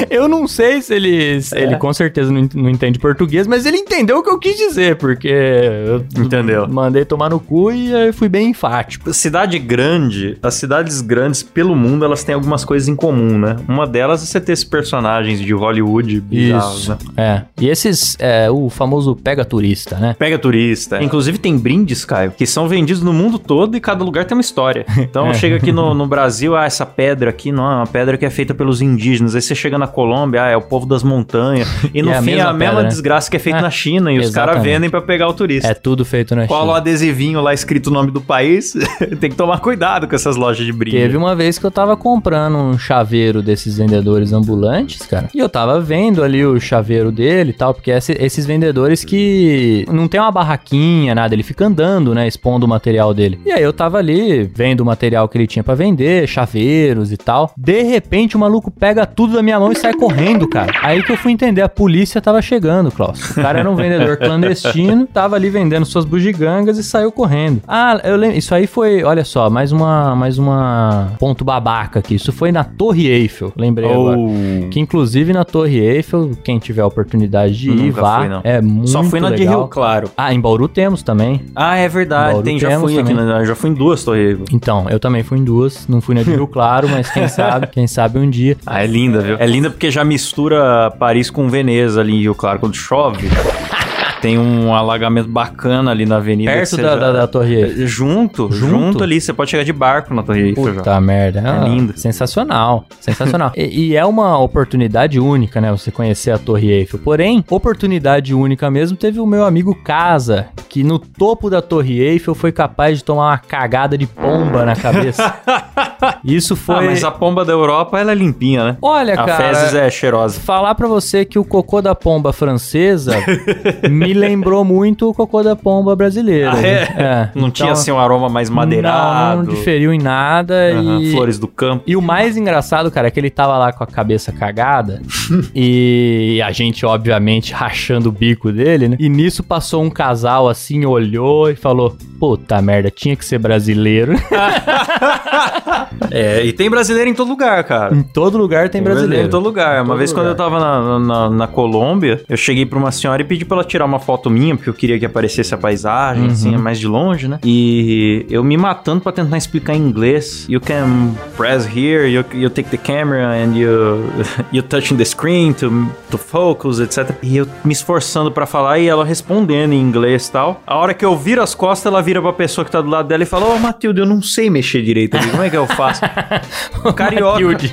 [SPEAKER 3] eu não sei se ele. se Ele com certeza não, ent- não entende português, mas ele entendeu o que eu quis dizer, porque eu
[SPEAKER 2] Entendeu.
[SPEAKER 3] mandei tomar no cu e aí fui bem enfático.
[SPEAKER 2] Cidade grande, as cidades grandes pelo mundo, elas têm algumas coisas em comum, né? Uma delas é você ter esses personagens de Hollywood bizarros,
[SPEAKER 3] Isso.
[SPEAKER 2] né?
[SPEAKER 3] É. E esses, é, o famoso pega turista, né?
[SPEAKER 2] Pega turista. Inclusive tem brindes, Caio, que são vendidos no mundo todo e cada lugar tem uma história. Então
[SPEAKER 3] É.
[SPEAKER 2] chega aqui no, no Brasil, ah, essa pedra aqui não é uma pedra que é feita pelos indígenas. Aí você chega na Colômbia, ah, é o povo das montanhas. E no
[SPEAKER 3] é a
[SPEAKER 2] fim é
[SPEAKER 3] mesma
[SPEAKER 2] a mesma
[SPEAKER 3] pedra, né?
[SPEAKER 2] desgraça que é feita
[SPEAKER 3] É,
[SPEAKER 2] na China e os caras vendem pra pegar o turista.
[SPEAKER 3] É tudo feito na
[SPEAKER 2] Cola
[SPEAKER 3] China.
[SPEAKER 2] adesivinho lá escrito o nome do país. tem que tomar cuidado com essas lojas de brinde.
[SPEAKER 3] Teve uma vez que eu tava comprando um chaveiro desses vendedores ambulantes, cara. E eu tava vendo ali o chaveiro dele e tal, porque esse- esses vendedores que não tem uma barraquinha, nada, ele fica andando, né, expondo o material dele. E aí eu tava ali vendo o material que ele tinha pra vender, chaveiros e tal. De repente o maluco pega tudo da minha mão e sai correndo, cara. Aí que eu fui entender, a polícia tava chegando, Klaus. O cara era um vendedor clandestino, tava ali vendendo suas bugigangas e saiu correndo. Ah, eu lembro, isso aí foi, olha só, mais uma, mais uma ponto babaca aqui. Isso foi na Torre Eiffel, lembrei agora.
[SPEAKER 2] Oh.
[SPEAKER 3] Que inclusive na Torre Eiffel, quem tiver a oportunidade de ir,
[SPEAKER 2] Nunca
[SPEAKER 3] vá.
[SPEAKER 2] fui, não.
[SPEAKER 3] É muito
[SPEAKER 2] Só fui na de
[SPEAKER 3] legal.
[SPEAKER 2] Rio Claro.
[SPEAKER 3] Ah, em Bauru temos também.
[SPEAKER 2] Ah, é verdade.
[SPEAKER 3] Bauru
[SPEAKER 2] Tem, já fui aqui,
[SPEAKER 3] também.
[SPEAKER 2] na, já fui em duas torres.
[SPEAKER 3] Então, eu também fui em duas, não fui na de Rio Claro, mas quem sabe, quem sabe um dia.
[SPEAKER 2] Ah, é linda, viu? É linda porque já mistura Paris com Veneza ali em Rio Claro quando chove. Tem um alagamento bacana ali na avenida.
[SPEAKER 3] Perto da,
[SPEAKER 2] já-
[SPEAKER 3] da, da Torre Eiffel.
[SPEAKER 2] Junto, junto,
[SPEAKER 3] Junto?
[SPEAKER 2] ali. Você pode chegar de barco na Torre Eiffel já.
[SPEAKER 3] Puta merda.
[SPEAKER 2] É lindo.
[SPEAKER 3] Sensacional. Sensacional. e, e é uma oportunidade única, né? Você conhecer a Torre Eiffel. Porém, oportunidade única mesmo teve o meu amigo Casa, que no topo da Torre Eiffel foi capaz de tomar uma cagada de pomba na cabeça. Isso
[SPEAKER 2] Ah,
[SPEAKER 3] foi.
[SPEAKER 2] mas a pomba da Europa, ela é limpinha, né?
[SPEAKER 3] Olha,
[SPEAKER 2] a
[SPEAKER 3] cara.
[SPEAKER 2] fezes é cheirosa.
[SPEAKER 3] Falar pra você que o cocô da pomba francesa me lembrou muito o cocô da pomba brasileira.
[SPEAKER 2] Ah, é?
[SPEAKER 3] É,
[SPEAKER 2] Não tinha,
[SPEAKER 3] então,
[SPEAKER 2] assim, um aroma mais madeirado.
[SPEAKER 3] Não, não diferiu em nada
[SPEAKER 2] Aham,
[SPEAKER 3] e...
[SPEAKER 2] Flores do campo.
[SPEAKER 3] E o mais engraçado, cara, é que ele tava lá com a cabeça cagada e a gente, obviamente, rachando o bico dele, né? E nisso passou um casal assim, olhou e falou: Puta merda, tinha que ser brasileiro.
[SPEAKER 2] É, e tem brasileiro em todo lugar, cara.
[SPEAKER 3] em todo lugar tem brasileiro.
[SPEAKER 2] em todo lugar. Uma
[SPEAKER 3] todo
[SPEAKER 2] vez quando eu
[SPEAKER 3] lugar.
[SPEAKER 2] tava na, na, na Colômbia, eu cheguei pra uma senhora e pedi pra ela tirar uma foto minha, porque eu queria que aparecesse a paisagem,
[SPEAKER 3] Uhum.
[SPEAKER 2] assim, mais de longe, né? E eu me matando pra tentar explicar em inglês. You can press here, you, you take the camera and you, you touching the screen to, to focus, etc. E eu me esforçando pra falar e ela respondendo em inglês e tal. A hora que eu viro as costas, ela vira pra pessoa que tá do lado dela e fala: Ô, Matilde, eu não sei mexer direito ali, como é que eu faço? Carioca.
[SPEAKER 3] Matilde.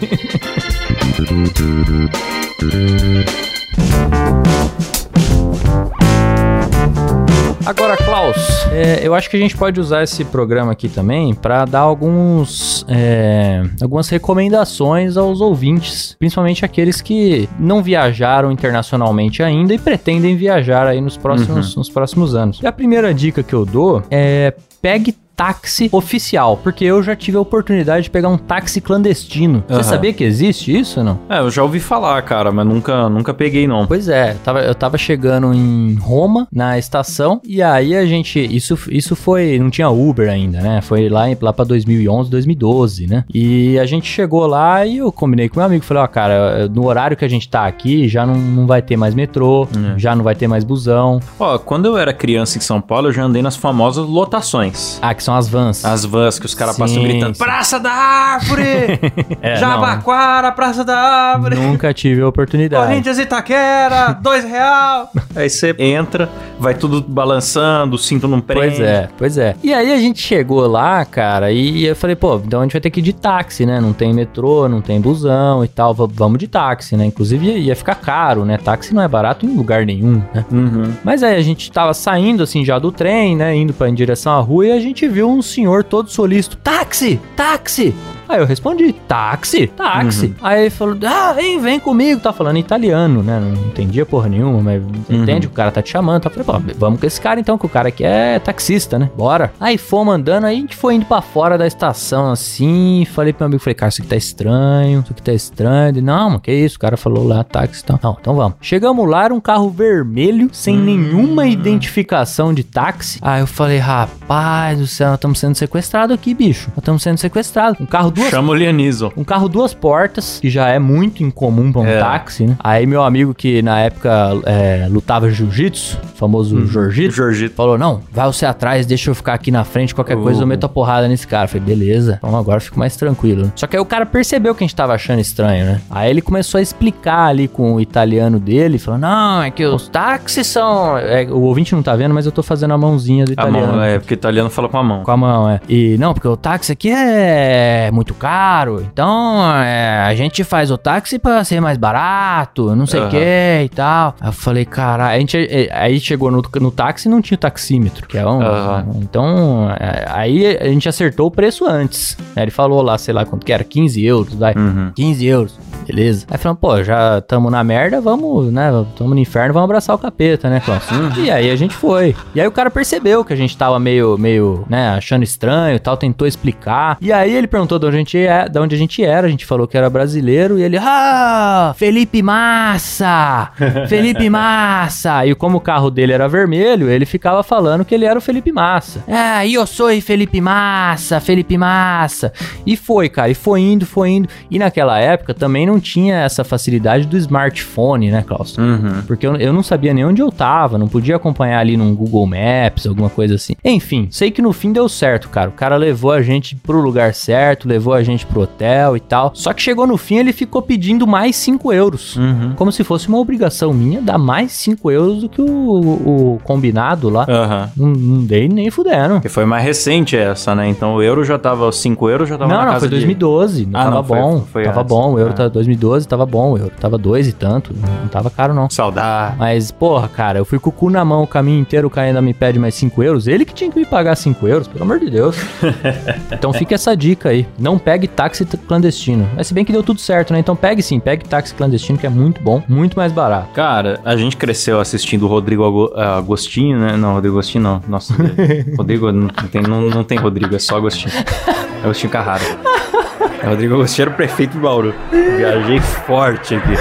[SPEAKER 3] Agora, Klaus, é, eu acho que a gente pode usar esse programa aqui também para dar alguns, é, algumas recomendações aos ouvintes, principalmente aqueles que não viajaram internacionalmente ainda e pretendem viajar aí nos próximos, nos próximos anos. E a primeira dica que eu dou é pegue táxi oficial, porque eu já tive a oportunidade de pegar um táxi clandestino. Você
[SPEAKER 2] Aham.
[SPEAKER 3] sabia que existe isso ou não?
[SPEAKER 2] É, eu já ouvi falar, cara, mas nunca, nunca peguei, não.
[SPEAKER 3] Pois é, eu tava, eu tava chegando em Roma, na estação, e aí a gente. Isso, isso foi. Não tinha Uber ainda, né? Foi lá, em- lá pra 2011, 2012, né? E a gente chegou lá e eu combinei com meu amigo. Falei, ó, cara, no horário que a gente tá aqui, já não, não vai ter mais metrô,
[SPEAKER 2] É.
[SPEAKER 3] já não vai ter mais busão.
[SPEAKER 2] Ó, quando eu era criança em São Paulo, eu já andei nas famosas lotações.
[SPEAKER 3] Ah, que são as vans.
[SPEAKER 2] As vans que os caras passam gritando:
[SPEAKER 3] sim.
[SPEAKER 2] Praça da Árvore!
[SPEAKER 3] É,
[SPEAKER 2] Jabaquara, Praça da Árvore!
[SPEAKER 3] Nunca tive a oportunidade.
[SPEAKER 2] Corinthians Itaquera, dois real. Aí você entra, vai tudo balançando, o cinto não prende.
[SPEAKER 3] Pois é, pois é. E aí a gente chegou lá, cara, e eu falei, pô, então a gente vai ter que ir de táxi, né? Não tem metrô, não tem busão e tal, v- vamos de táxi, né? Inclusive ia- ia ficar caro, né? Táxi não é barato em lugar nenhum, né?
[SPEAKER 2] Uhum.
[SPEAKER 3] Mas aí a gente tava saindo assim já do trem, né? Indo pra, em direção à rua e a gente viu um senhor todo solícito: táxi! Táxi! Aí eu respondi, táxi, táxi. Aí ele falou, ah, vem, vem comigo. Tá falando italiano, né? Não entendia porra nenhuma, mas entende que o cara tá te chamando. Tá? Eu falei, pô, vamos com esse cara então, que o cara aqui é taxista, né? Bora. Aí fomos andando, aí a gente foi indo pra fora da estação assim. Falei pro meu amigo, falei, cara, isso aqui tá estranho, isso aqui tá estranho. Ele, não, mas que isso? O cara falou lá, táxi e tal. Não, então vamos. Chegamos lá, era um carro vermelho, sem nenhuma identificação de táxi. Aí eu falei, rapaz do céu, nós estamos sendo sequestrados aqui, bicho. Nós estamos sendo sequestrados. Um carro duas
[SPEAKER 2] Chama o Lianismo.
[SPEAKER 3] um carro duas portas, que já é muito incomum pra um
[SPEAKER 2] É.
[SPEAKER 3] táxi, né? Aí meu amigo que na época é, lutava jiu-jitsu, famoso Jorgito,
[SPEAKER 2] Jorgito.
[SPEAKER 3] falou, não, vai você atrás, deixa eu ficar aqui na frente, qualquer coisa eu
[SPEAKER 2] Uh.
[SPEAKER 3] meto a porrada nesse cara. Eu falei, beleza, então agora eu fico mais tranquilo. Só que aí o cara percebeu que a gente tava achando estranho, né? Aí ele começou a explicar ali com o italiano dele, falou, não, é que os táxis são... é, o ouvinte não tá vendo, mas eu tô fazendo a mãozinha do
[SPEAKER 2] A
[SPEAKER 3] italiano.
[SPEAKER 2] mão, é, porque italiano fala com a mão.
[SPEAKER 3] Com a mão, é. E não, porque o táxi aqui é muito caro. Então, é, a gente faz o táxi pra ser mais barato, não sei o
[SPEAKER 2] Aham.
[SPEAKER 3] que e tal. Aí eu falei, cara, a gente é, aí chegou no, no táxi e não tinha taxímetro, que é um.
[SPEAKER 2] Aham.
[SPEAKER 3] Então, é, aí a gente acertou o preço antes. Ele falou lá, sei lá quanto que era, 15 euros, vai.
[SPEAKER 2] Uhum.
[SPEAKER 3] 15 euros. Beleza. Aí falamos, pô, já tamo na merda, vamos, né? Tamo no inferno, vamos abraçar o capeta, né, Klaus? E aí a gente foi. E aí o cara percebeu que a gente tava meio, meio, né, achando estranho e tal, tentou explicar. E aí ele perguntou de onde a gente, é, de onde a gente era, a gente falou que era brasileiro, e ele, ah, Felipe Massa! Felipe Massa! E como o carro dele era vermelho, ele ficava falando que ele era o Felipe Massa. Ah, eu sou Felipe Massa, Felipe Massa. E foi, cara, e foi indo, foi indo. E naquela época também não não tinha essa facilidade do smartphone, né, Klaus?
[SPEAKER 2] Uhum.
[SPEAKER 3] Porque eu, eu não sabia nem onde eu tava, não podia acompanhar ali num Google Maps, alguma coisa assim. Enfim, sei que no fim deu certo, cara. O cara levou a gente pro lugar certo, levou a gente pro hotel e tal. Só que chegou no fim, ele ficou pedindo mais 5 euros.
[SPEAKER 2] Uhum.
[SPEAKER 3] Como se fosse uma obrigação minha dar mais 5 euros do que o, o combinado lá.
[SPEAKER 2] Aham.
[SPEAKER 3] Não, não dei nem fudendo.
[SPEAKER 2] Que foi mais recente essa, né? Então o euro já tava, 5 euros já tava
[SPEAKER 3] Não,
[SPEAKER 2] na
[SPEAKER 3] não,
[SPEAKER 2] casa
[SPEAKER 3] foi
[SPEAKER 2] de-
[SPEAKER 3] 2012. Não
[SPEAKER 2] Ah,
[SPEAKER 3] tava
[SPEAKER 2] não, foi-
[SPEAKER 3] bom.
[SPEAKER 2] foi
[SPEAKER 3] tava
[SPEAKER 2] antes.
[SPEAKER 3] bom. O euro
[SPEAKER 2] Ah.
[SPEAKER 3] tá 2012, tava bom. O euro tava dois e tanto. Não tava caro, não.
[SPEAKER 2] Saudade.
[SPEAKER 3] Mas, porra, cara, eu fui com o cu na mão o caminho inteiro, o cara ainda me pede mais 5 euros. Ele que tinha que me pagar 5 euros, pelo amor de Deus. então fica essa dica aí. Não pegue táxi clandestino. Mas se bem que deu tudo certo, né? Então pegue sim, pegue táxi clandestino, que é muito bom, muito mais barato.
[SPEAKER 2] Cara, a gente cresceu assistindo o Rodrigo ah, Agostinho, né? Não, Rodrigo Agostinho não. Nossa, Rodrigo não tem, não, não tem Rodrigo, é só Agostinho. É Agostinho Carrara. É Rodrigo Agostinho era o prefeito de Bauru. Viajei forte aqui.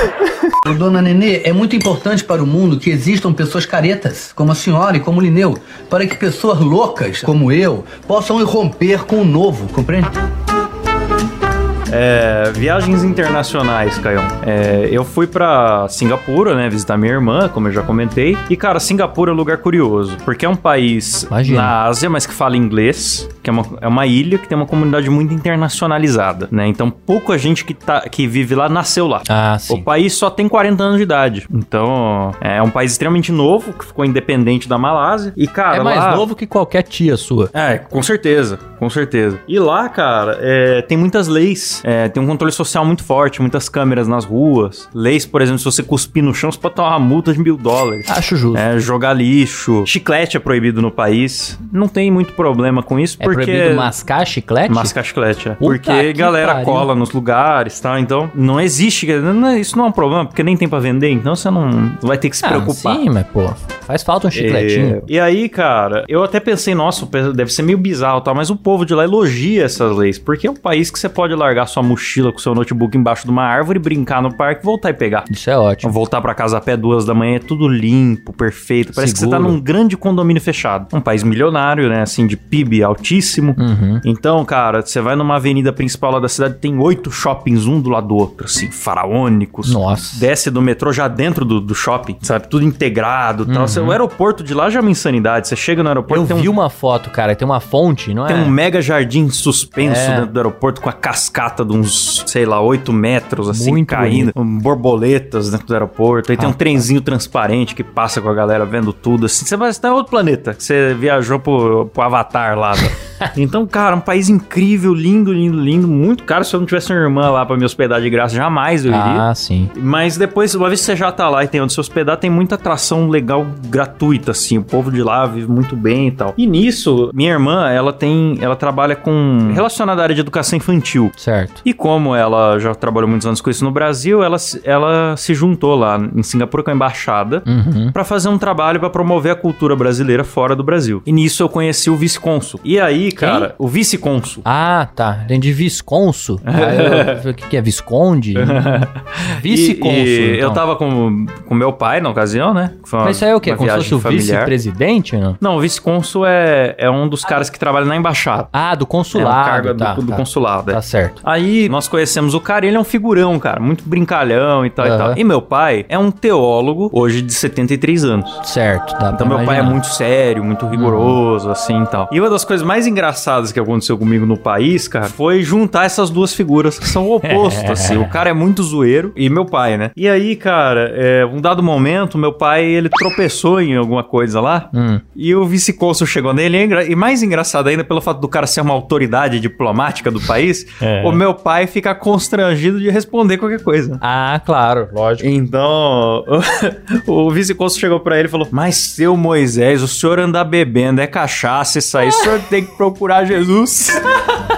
[SPEAKER 4] Dona Nenê, é muito importante para o mundo que existam pessoas caretas, como a senhora e como o Lineu, para que pessoas loucas, como eu, possam irromper com o novo, compreende?
[SPEAKER 2] É, viagens internacionais, Caião. É, eu fui pra Singapura, né? Visitar minha irmã, como eu já comentei. E, cara, Singapura é um lugar curioso. Porque é um país
[SPEAKER 3] Imagina.
[SPEAKER 2] na Ásia, mas que fala inglês. Que é uma, é uma ilha que tem uma comunidade muito internacionalizada, né? Então, pouca gente que, tá, que vive lá nasceu lá.
[SPEAKER 3] Ah,
[SPEAKER 2] O
[SPEAKER 3] sim.
[SPEAKER 2] país só tem 40 anos de idade. Então, é um país extremamente novo, que ficou independente da Malásia. E, cara,
[SPEAKER 3] É mais
[SPEAKER 2] lá...
[SPEAKER 3] novo que qualquer tia sua.
[SPEAKER 2] É, com certeza, com certeza. E lá, cara, é, tem muitas leis, é, tem um controle social muito forte, muitas câmeras nas ruas. Leis, por exemplo, se você cuspir no chão, você pode tomar uma multa de mil dólares.
[SPEAKER 3] Acho justo.
[SPEAKER 2] É, jogar lixo. Chiclete é proibido no país. Não tem muito problema com isso,
[SPEAKER 3] É,
[SPEAKER 2] porque...
[SPEAKER 3] proibido mascar chiclete?
[SPEAKER 2] Mascar chiclete, é. Porque
[SPEAKER 3] que
[SPEAKER 2] galera
[SPEAKER 3] pariu.
[SPEAKER 2] cola nos lugares, tá? Então, não existe... é- Isso não é um problema, porque nem tem pra vender, então você não vai ter que se
[SPEAKER 3] Ah,
[SPEAKER 2] preocupar.
[SPEAKER 3] sim, mas pô, faz falta um chicletinho.
[SPEAKER 2] É, e aí, cara, eu até pensei, nossa, deve ser meio bizarro, tá? Mas o povo de lá elogia essas leis, porque é um país que você pode largar sua mochila com seu notebook embaixo de uma árvore, brincar no parque, voltar e pegar.
[SPEAKER 3] Isso é ótimo.
[SPEAKER 2] Voltar pra casa a pé duas da manhã é tudo limpo, perfeito. Parece que você tá
[SPEAKER 3] Seguro.
[SPEAKER 2] num grande condomínio fechado. Um país milionário, né? Assim, de PIB altíssimo.
[SPEAKER 3] Uhum.
[SPEAKER 2] Então, cara, você vai numa avenida principal lá da cidade, tem oito shoppings um do lado do outro, assim, faraônicos.
[SPEAKER 3] Nossa.
[SPEAKER 2] Desce do metrô já dentro do, do shopping, sabe? Tudo integrado e tal. O aeroporto de lá já é uma insanidade. Você chega no aeroporto,
[SPEAKER 3] Eu
[SPEAKER 2] tem
[SPEAKER 3] vi
[SPEAKER 2] um,
[SPEAKER 3] uma foto, cara, tem uma fonte, não
[SPEAKER 2] tem
[SPEAKER 3] é?
[SPEAKER 2] um mega jardim suspenso
[SPEAKER 3] É.
[SPEAKER 2] dentro do aeroporto com a cascata de uns, sei lá, 8 metros, assim,
[SPEAKER 3] Muito
[SPEAKER 2] caindo. Borboletas dentro do aeroporto. Aí tem um trenzinho transparente que passa com a galera vendo tudo, assim. Você vai estar em outro planeta. Você viajou pro, pro Avatar lá. então, cara, um país incrível, lindo, lindo, lindo. Muito caro. Se eu não tivesse uma irmã lá pra me hospedar de graça, jamais eu iria.
[SPEAKER 3] Ah, sim.
[SPEAKER 2] Mas depois, uma vez que você já tá lá e tem onde se hospedar, tem muita atração legal gratuita, assim. O povo de lá vive muito bem e tal. E nisso, minha irmã, ela tem. Ela trabalha com. relacionada à área de educação infantil.
[SPEAKER 3] Certo.
[SPEAKER 2] E como ela já trabalhou muitos anos com isso no Brasil, ela, se- ela se juntou lá em Singapura com a embaixada
[SPEAKER 3] Uhum.
[SPEAKER 2] pra fazer um trabalho pra promover a cultura brasileira fora do Brasil. E nisso eu conheci o vice-cônsul. E aí, cara, o vice-cônsul.
[SPEAKER 3] Ah, tá. Entendi Visconso. Ah, eu- O que, que é? Visconde? Vice-cônsul.
[SPEAKER 2] E
[SPEAKER 3] então.
[SPEAKER 2] Eu tava com, com meu pai na ocasião, né? Uma-
[SPEAKER 3] Mas isso aí é o quê? Como se fosse o vice-presidente, não?
[SPEAKER 2] Não, o vice-cônsul é, é um dos caras que trabalha na embaixada.
[SPEAKER 3] Ah, do
[SPEAKER 2] é um
[SPEAKER 3] consulado.
[SPEAKER 2] cargo
[SPEAKER 3] tá,
[SPEAKER 2] do, do
[SPEAKER 3] tá.
[SPEAKER 2] consulado. é.
[SPEAKER 3] Tá certo.
[SPEAKER 2] Aí nós conhecemos o cara, ele é um figurão, cara, muito brincalhão e tal e
[SPEAKER 3] Aham.
[SPEAKER 2] tal. E meu pai é um teólogo, hoje de 73 anos.
[SPEAKER 3] Certo. Dá
[SPEAKER 2] Então meu pai é
[SPEAKER 3] imaginar.
[SPEAKER 2] muito sério, muito rigoroso, assim e tal. E uma das coisas mais engraçadas que aconteceu comigo no país, cara, foi juntar essas duas figuras que são o oposto, assim. O cara é muito zoeiro e meu pai, né? E aí, cara, é, um dado momento, meu pai, ele tropeçou em alguma coisa lá
[SPEAKER 3] Hum.
[SPEAKER 2] e o vice-cônsul chegou nele. E, é mais engraçado ainda, pelo fato do cara ser uma autoridade diplomática do país,
[SPEAKER 3] É.
[SPEAKER 2] o meu pai fica constrangido de responder qualquer coisa.
[SPEAKER 3] Ah, claro. Lógico.
[SPEAKER 2] Então, o vice-cônsul chegou pra ele e falou: Mas seu Moisés, o senhor anda bebendo, é cachaça isso aí, o senhor tem que procurar Jesus.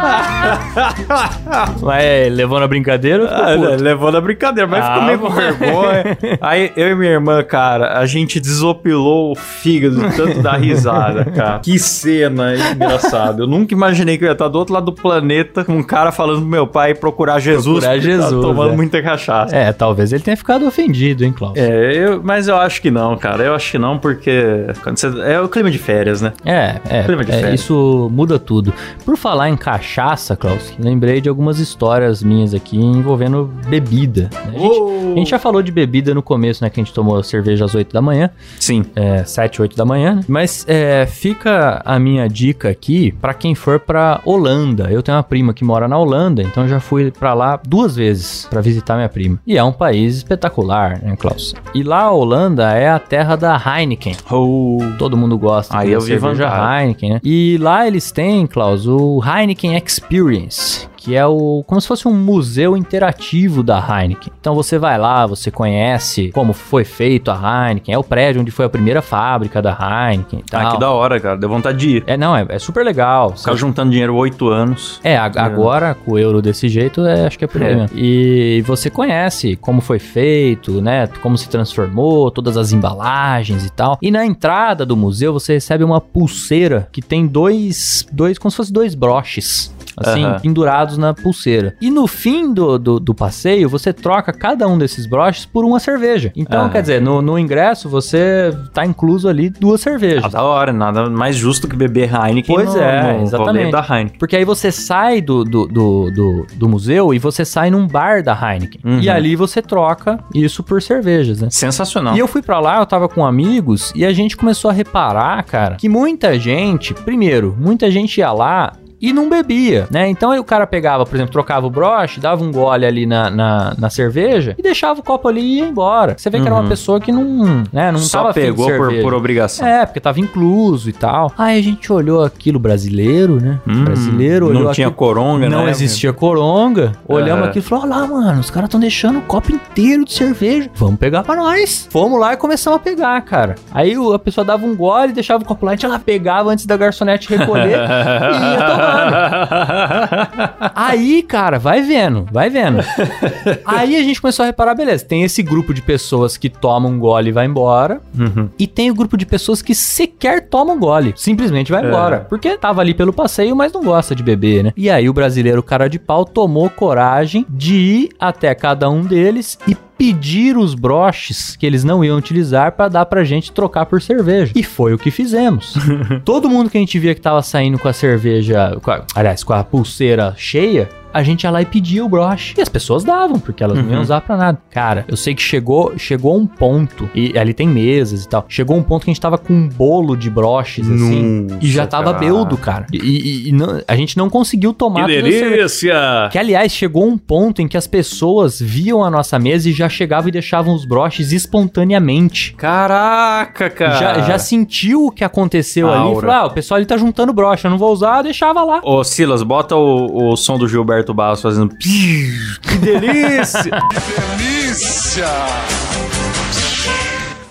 [SPEAKER 3] Mas levou na brincadeira? ou ficou
[SPEAKER 2] Ah, levou na brincadeira, mas
[SPEAKER 3] Ah,
[SPEAKER 2] ficou meio com vergonha. Aí eu e minha irmã, cara, a gente desopilou o fígado tanto dar risada, cara. Que cena engraçada. Eu nunca imaginei que eu ia estar do outro lado do planeta com um cara falando pro meu pai procurar Jesus.
[SPEAKER 3] Procurar
[SPEAKER 2] tá
[SPEAKER 3] Jesus,
[SPEAKER 2] tomando
[SPEAKER 3] é.
[SPEAKER 2] muita cachaça.
[SPEAKER 3] É, talvez ele tenha ficado ofendido, hein, Klaus?
[SPEAKER 2] É, eu- mas eu acho que não, cara. Eu acho que não, porque quando você- é o clima de férias, né?
[SPEAKER 3] É, é,
[SPEAKER 2] Clima de
[SPEAKER 3] é,
[SPEAKER 2] férias.
[SPEAKER 3] isso muda tudo. Por falar em cachaça cachaça, Klaus, lembrei de algumas histórias minhas aqui envolvendo bebida. né? A, gente,
[SPEAKER 2] Oh!
[SPEAKER 3] a gente já falou de bebida no começo, né? Que a gente tomou cerveja às 8 da manhã,
[SPEAKER 2] Sim.
[SPEAKER 3] é, 7, 8 da manhã. né? Mas é, fica a minha dica aqui pra quem for pra Holanda. Eu tenho uma prima que mora na Holanda, então eu já fui pra lá duas vezes pra visitar minha prima. E é um país espetacular, né, Klaus? E lá a Holanda é a terra da Heineken.
[SPEAKER 2] Oh.
[SPEAKER 3] Todo mundo gosta
[SPEAKER 2] Aí eu vi
[SPEAKER 3] cerveja. Heineken, né? E lá eles têm, Klaus, o Heineken Experience, que é o como se fosse um museu interativo da Heineken. Então você vai lá, você conhece como foi feito a Heineken, é o prédio onde foi a primeira fábrica da Heineken e tal.
[SPEAKER 2] Ah, que da hora, cara. Deu vontade de ir.
[SPEAKER 3] É, não, é, é super legal.
[SPEAKER 2] Ficar juntando dinheiro oito anos.
[SPEAKER 3] É, a- agora com o euro desse jeito, é, acho que é aí
[SPEAKER 2] É.
[SPEAKER 3] E você conhece como foi feito, né? Como se transformou, todas as embalagens e tal. E na entrada do museu você recebe uma pulseira que tem dois, dois como se fosse dois broches. Assim,
[SPEAKER 2] Aham.
[SPEAKER 3] pendurados na pulseira. E no fim do, do, do passeio, você troca cada um desses broches por uma cerveja. Então,
[SPEAKER 2] Aham.
[SPEAKER 3] quer dizer, no, no ingresso você tá incluso ali duas cervejas.
[SPEAKER 2] Ah, da hora. Nada mais justo que beber Heineken
[SPEAKER 3] Pois
[SPEAKER 2] no,
[SPEAKER 3] é,
[SPEAKER 2] no
[SPEAKER 3] exatamente.
[SPEAKER 2] da Heineken.
[SPEAKER 3] Porque aí você sai do, do, do, do, do museu e você sai num bar da Heineken.
[SPEAKER 2] Uhum.
[SPEAKER 3] E ali você troca isso por cervejas, né?
[SPEAKER 2] Sensacional.
[SPEAKER 3] E eu fui pra lá, eu tava com amigos e a gente começou a reparar, cara, que muita gente, primeiro, muita gente ia lá e não bebia, né? Então aí o cara pegava, por exemplo, trocava o broche, dava um gole ali na, na, na cerveja e deixava o copo ali e ia embora. Você vê que era uma
[SPEAKER 2] Uhum.
[SPEAKER 3] pessoa que não, né, não
[SPEAKER 2] Só
[SPEAKER 3] tava
[SPEAKER 2] pegou por, por obrigação.
[SPEAKER 3] É, porque tava incluso e tal. Aí a gente olhou aquilo brasileiro, né?
[SPEAKER 2] Hum,
[SPEAKER 3] brasileiro olhou
[SPEAKER 2] Não tinha
[SPEAKER 3] aquilo-
[SPEAKER 2] coronga,
[SPEAKER 3] não
[SPEAKER 2] né?
[SPEAKER 3] existia coronga. Olhamos
[SPEAKER 2] É.
[SPEAKER 3] aqui e falou: Olha lá, mano, os caras estão deixando o copo inteiro de cerveja. Vamos pegar pra nós. Fomos lá e começamos a pegar, cara. Aí a pessoa dava um gole, deixava o copo lá, a gente ela pegava antes da garçonete recolher e ia Aí, cara, vai vendo, vai vendo. Aí a gente começou a reparar, beleza, tem esse grupo de pessoas que tomam um gole e vai embora.
[SPEAKER 2] Uhum.
[SPEAKER 3] E tem o grupo de pessoas que sequer tomam gole. Simplesmente vai
[SPEAKER 2] É.
[SPEAKER 3] embora. Porque tava ali pelo passeio, mas não gosta de beber, né? E aí o brasileiro cara de pau tomou coragem de ir até cada um deles e pedir os broches que eles não iam utilizar pra dar pra gente trocar por cerveja. E foi o que fizemos. Todo mundo que a gente via que tava saindo com a cerveja, com a- aliás, com a pulseira cheia, a gente ia lá e pedia o broche. E as pessoas davam, porque elas não iam
[SPEAKER 2] Uhum.
[SPEAKER 3] usar pra nada. Cara, eu sei que chegou, chegou um ponto, e ali tem mesas e tal, chegou um ponto que a gente tava com um bolo de broches, assim,
[SPEAKER 2] Nossa,
[SPEAKER 3] e já tava
[SPEAKER 2] cara.
[SPEAKER 3] beudo, cara. E, e- e não- a gente não conseguiu tomar
[SPEAKER 2] Que delícia!
[SPEAKER 3] Que, aliás, chegou um ponto em que as pessoas viam a nossa mesa e já chegavam e deixavam os broches espontaneamente.
[SPEAKER 2] Caraca, cara.
[SPEAKER 3] Já, já sentiu o que aconteceu ali e
[SPEAKER 2] Aura.
[SPEAKER 3] falou: ah, o pessoal ali tá juntando broche, eu não vou usar, deixava lá.
[SPEAKER 2] Ô, Silas, bota o, o som do Gilberto Barros fazendo... Que delícia!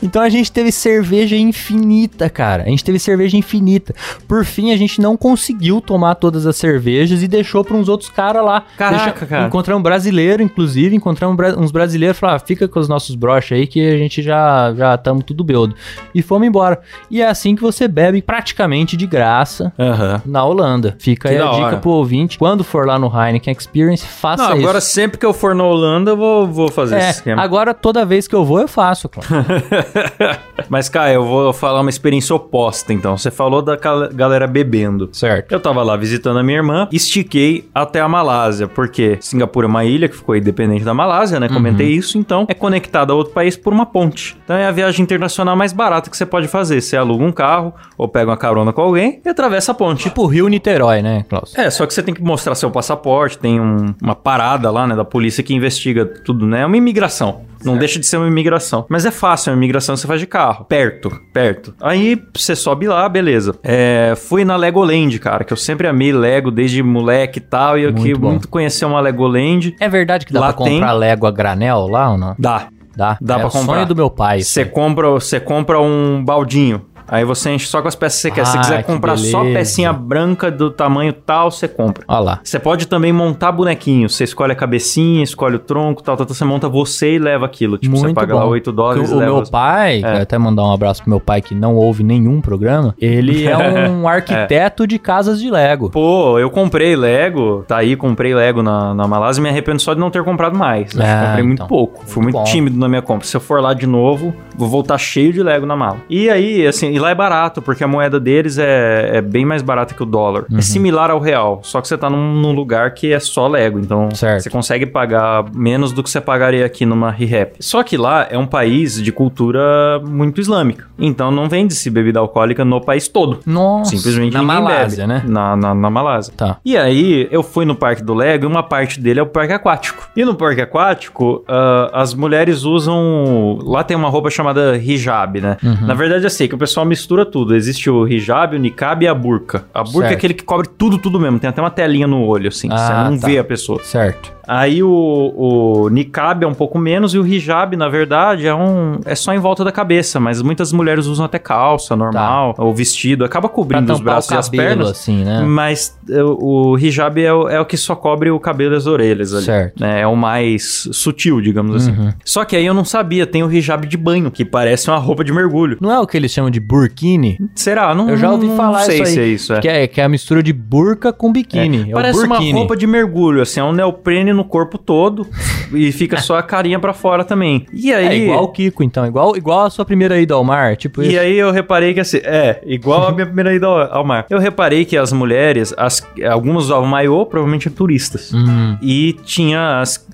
[SPEAKER 3] Então a gente teve cerveja infinita, cara. A gente teve cerveja infinita. Por fim, a gente não conseguiu tomar todas as cervejas e deixou para uns outros caras lá.
[SPEAKER 2] Caraca, cara.
[SPEAKER 3] Encontramos um brasileiro, inclusive, encontramos uns brasileiros, falaram, ah, fica com os nossos broches aí que a gente já já estamos tudo beudo. E fomos embora. E é assim que você bebe praticamente de graça
[SPEAKER 2] Aham.
[SPEAKER 3] na Holanda. Fica
[SPEAKER 2] Que
[SPEAKER 3] aí a dica
[SPEAKER 2] hora.
[SPEAKER 3] pro ouvinte. Quando for lá no Heineken Experience, faça
[SPEAKER 2] Não,
[SPEAKER 3] isso.
[SPEAKER 2] agora sempre que eu for na Holanda, eu vou, vou fazer
[SPEAKER 3] é,
[SPEAKER 2] esse esquema.
[SPEAKER 3] agora toda vez que eu vou, eu faço, cara.
[SPEAKER 2] Mas, Caio, eu vou falar uma experiência oposta, então. Você falou da galera bebendo.
[SPEAKER 3] certo.
[SPEAKER 2] Eu tava lá visitando a minha irmã, estiquei até a Malásia, porque Singapura é uma ilha que ficou independente da Malásia, né? Comentei isso, então é conectada a outro país por uma ponte. Então é a viagem internacional mais barata que você pode fazer. Você aluga um carro ou pega uma carona com alguém e atravessa a ponte.
[SPEAKER 3] Tipo Rio Niterói, né, Klaus?
[SPEAKER 2] É, só que você tem que mostrar seu passaporte, tem um- uma parada lá, né, da polícia que investiga tudo, né? É uma imigração. Não deixa de ser uma imigração. Mas é fácil, é uma imigração que você faz de carro. Perto, perto. Aí você sobe lá, beleza. É, fui na Legoland, cara, que eu sempre amei Lego desde moleque e tal. E eu
[SPEAKER 3] Muito
[SPEAKER 2] queria muito conhecer uma Legoland.
[SPEAKER 3] É verdade que dá
[SPEAKER 2] Lá
[SPEAKER 3] pra comprar
[SPEAKER 2] tem-
[SPEAKER 3] Lego a granel lá ou não?
[SPEAKER 2] Dá.
[SPEAKER 3] Dá.
[SPEAKER 2] Dá
[SPEAKER 3] é
[SPEAKER 2] pra
[SPEAKER 3] o
[SPEAKER 2] comprar.
[SPEAKER 3] sonho do meu pai.
[SPEAKER 2] Você compra, você compra um baldinho. Aí você enche só com as peças que você quer. Se você
[SPEAKER 3] Ah,
[SPEAKER 2] quiser
[SPEAKER 3] que
[SPEAKER 2] comprar só pecinha branca do tamanho tal, você compra.
[SPEAKER 3] Olha lá.
[SPEAKER 2] Você pode também montar bonequinhos. Você escolhe a cabecinha, escolhe o tronco, tal, tal, tal. Você monta você e leva aquilo. Tipo, você
[SPEAKER 3] Muito
[SPEAKER 2] paga
[SPEAKER 3] bom.
[SPEAKER 2] lá 8 dólares
[SPEAKER 3] o
[SPEAKER 2] leva.
[SPEAKER 3] meu pai,
[SPEAKER 2] É.
[SPEAKER 3] até mandar um abraço pro meu pai que não ouve nenhum programa, ele é um arquiteto de casas de Lego.
[SPEAKER 2] Pô, eu comprei Lego, tá aí, comprei Lego na, na Malásia e me arrependo só de não ter comprado mais.
[SPEAKER 3] Ah,
[SPEAKER 2] comprei muito
[SPEAKER 3] então.
[SPEAKER 2] pouco. Fui
[SPEAKER 3] Muito
[SPEAKER 2] muito tímido na minha compra. Se eu for lá de novo, vou voltar cheio de Lego na mala. E aí, assim, e lá é barato, porque a moeda deles é, é bem mais barata que o dólar. É similar ao real, só que você tá num, num lugar que é só Lego, então
[SPEAKER 3] Certo.
[SPEAKER 2] você consegue pagar menos do que você pagaria aqui numa ReHap. Só que lá é um país de cultura muito islâmica, então não vende-se bebida alcoólica no país todo.
[SPEAKER 3] Nossa.
[SPEAKER 2] Simplesmente
[SPEAKER 3] Na Malásia,
[SPEAKER 2] bebe.
[SPEAKER 3] né?
[SPEAKER 2] Na, na, na Malásia.
[SPEAKER 3] Tá.
[SPEAKER 2] E aí, eu fui no parque do Lego e uma parte dele é o parque aquático. E no parque aquático, ah, as mulheres usam. Lá tem uma roupa chamada hijab, né?
[SPEAKER 3] Uhum.
[SPEAKER 2] Na verdade, eu sei que o pessoal mistura tudo. Existe o hijab, o niqab e a burca. A burca
[SPEAKER 3] Certo.
[SPEAKER 2] é aquele que cobre tudo, tudo mesmo. Tem até uma telinha no olho, assim.
[SPEAKER 3] Ah,
[SPEAKER 2] você não
[SPEAKER 3] tá.
[SPEAKER 2] vê a pessoa.
[SPEAKER 3] Certo.
[SPEAKER 2] Aí o, o niqab é um pouco menos e o hijab, na verdade, é um é só em volta da cabeça, mas muitas mulheres usam até calça normal ou vestido, acaba cobrindo os braços
[SPEAKER 3] o
[SPEAKER 2] e as
[SPEAKER 3] cabelo,
[SPEAKER 2] pernas.
[SPEAKER 3] assim, né?
[SPEAKER 2] Mas é, o, o hijab é o, é o que só cobre o cabelo e as orelhas ali.
[SPEAKER 3] Certo.
[SPEAKER 2] né? É o mais sutil, digamos assim.
[SPEAKER 3] Uhum.
[SPEAKER 2] Só que aí eu não sabia, tem o hijab de banho, que parece uma roupa de mergulho.
[SPEAKER 3] Não é o que eles chamam de burkini?
[SPEAKER 2] Será? Não,
[SPEAKER 3] Eu já ouvi
[SPEAKER 2] não
[SPEAKER 3] falar
[SPEAKER 2] sei
[SPEAKER 3] isso aí.
[SPEAKER 2] se é isso. É.
[SPEAKER 3] Que, é, que é a mistura de burca com biquíni. É,
[SPEAKER 2] Parece
[SPEAKER 3] o
[SPEAKER 2] uma roupa de mergulho, assim, é um neoprene no corpo todo e fica só a carinha pra fora também. E aí...
[SPEAKER 3] É igual o Kiko, então. Igual, igual a sua primeira ida ao mar. Tipo
[SPEAKER 2] E
[SPEAKER 3] isso.
[SPEAKER 2] aí eu reparei que assim, é, igual a minha primeira ida ao, ao mar. Eu reparei que as mulheres, as, algumas usavam maiô, provavelmente turistas.
[SPEAKER 3] Hum,
[SPEAKER 2] E tinha as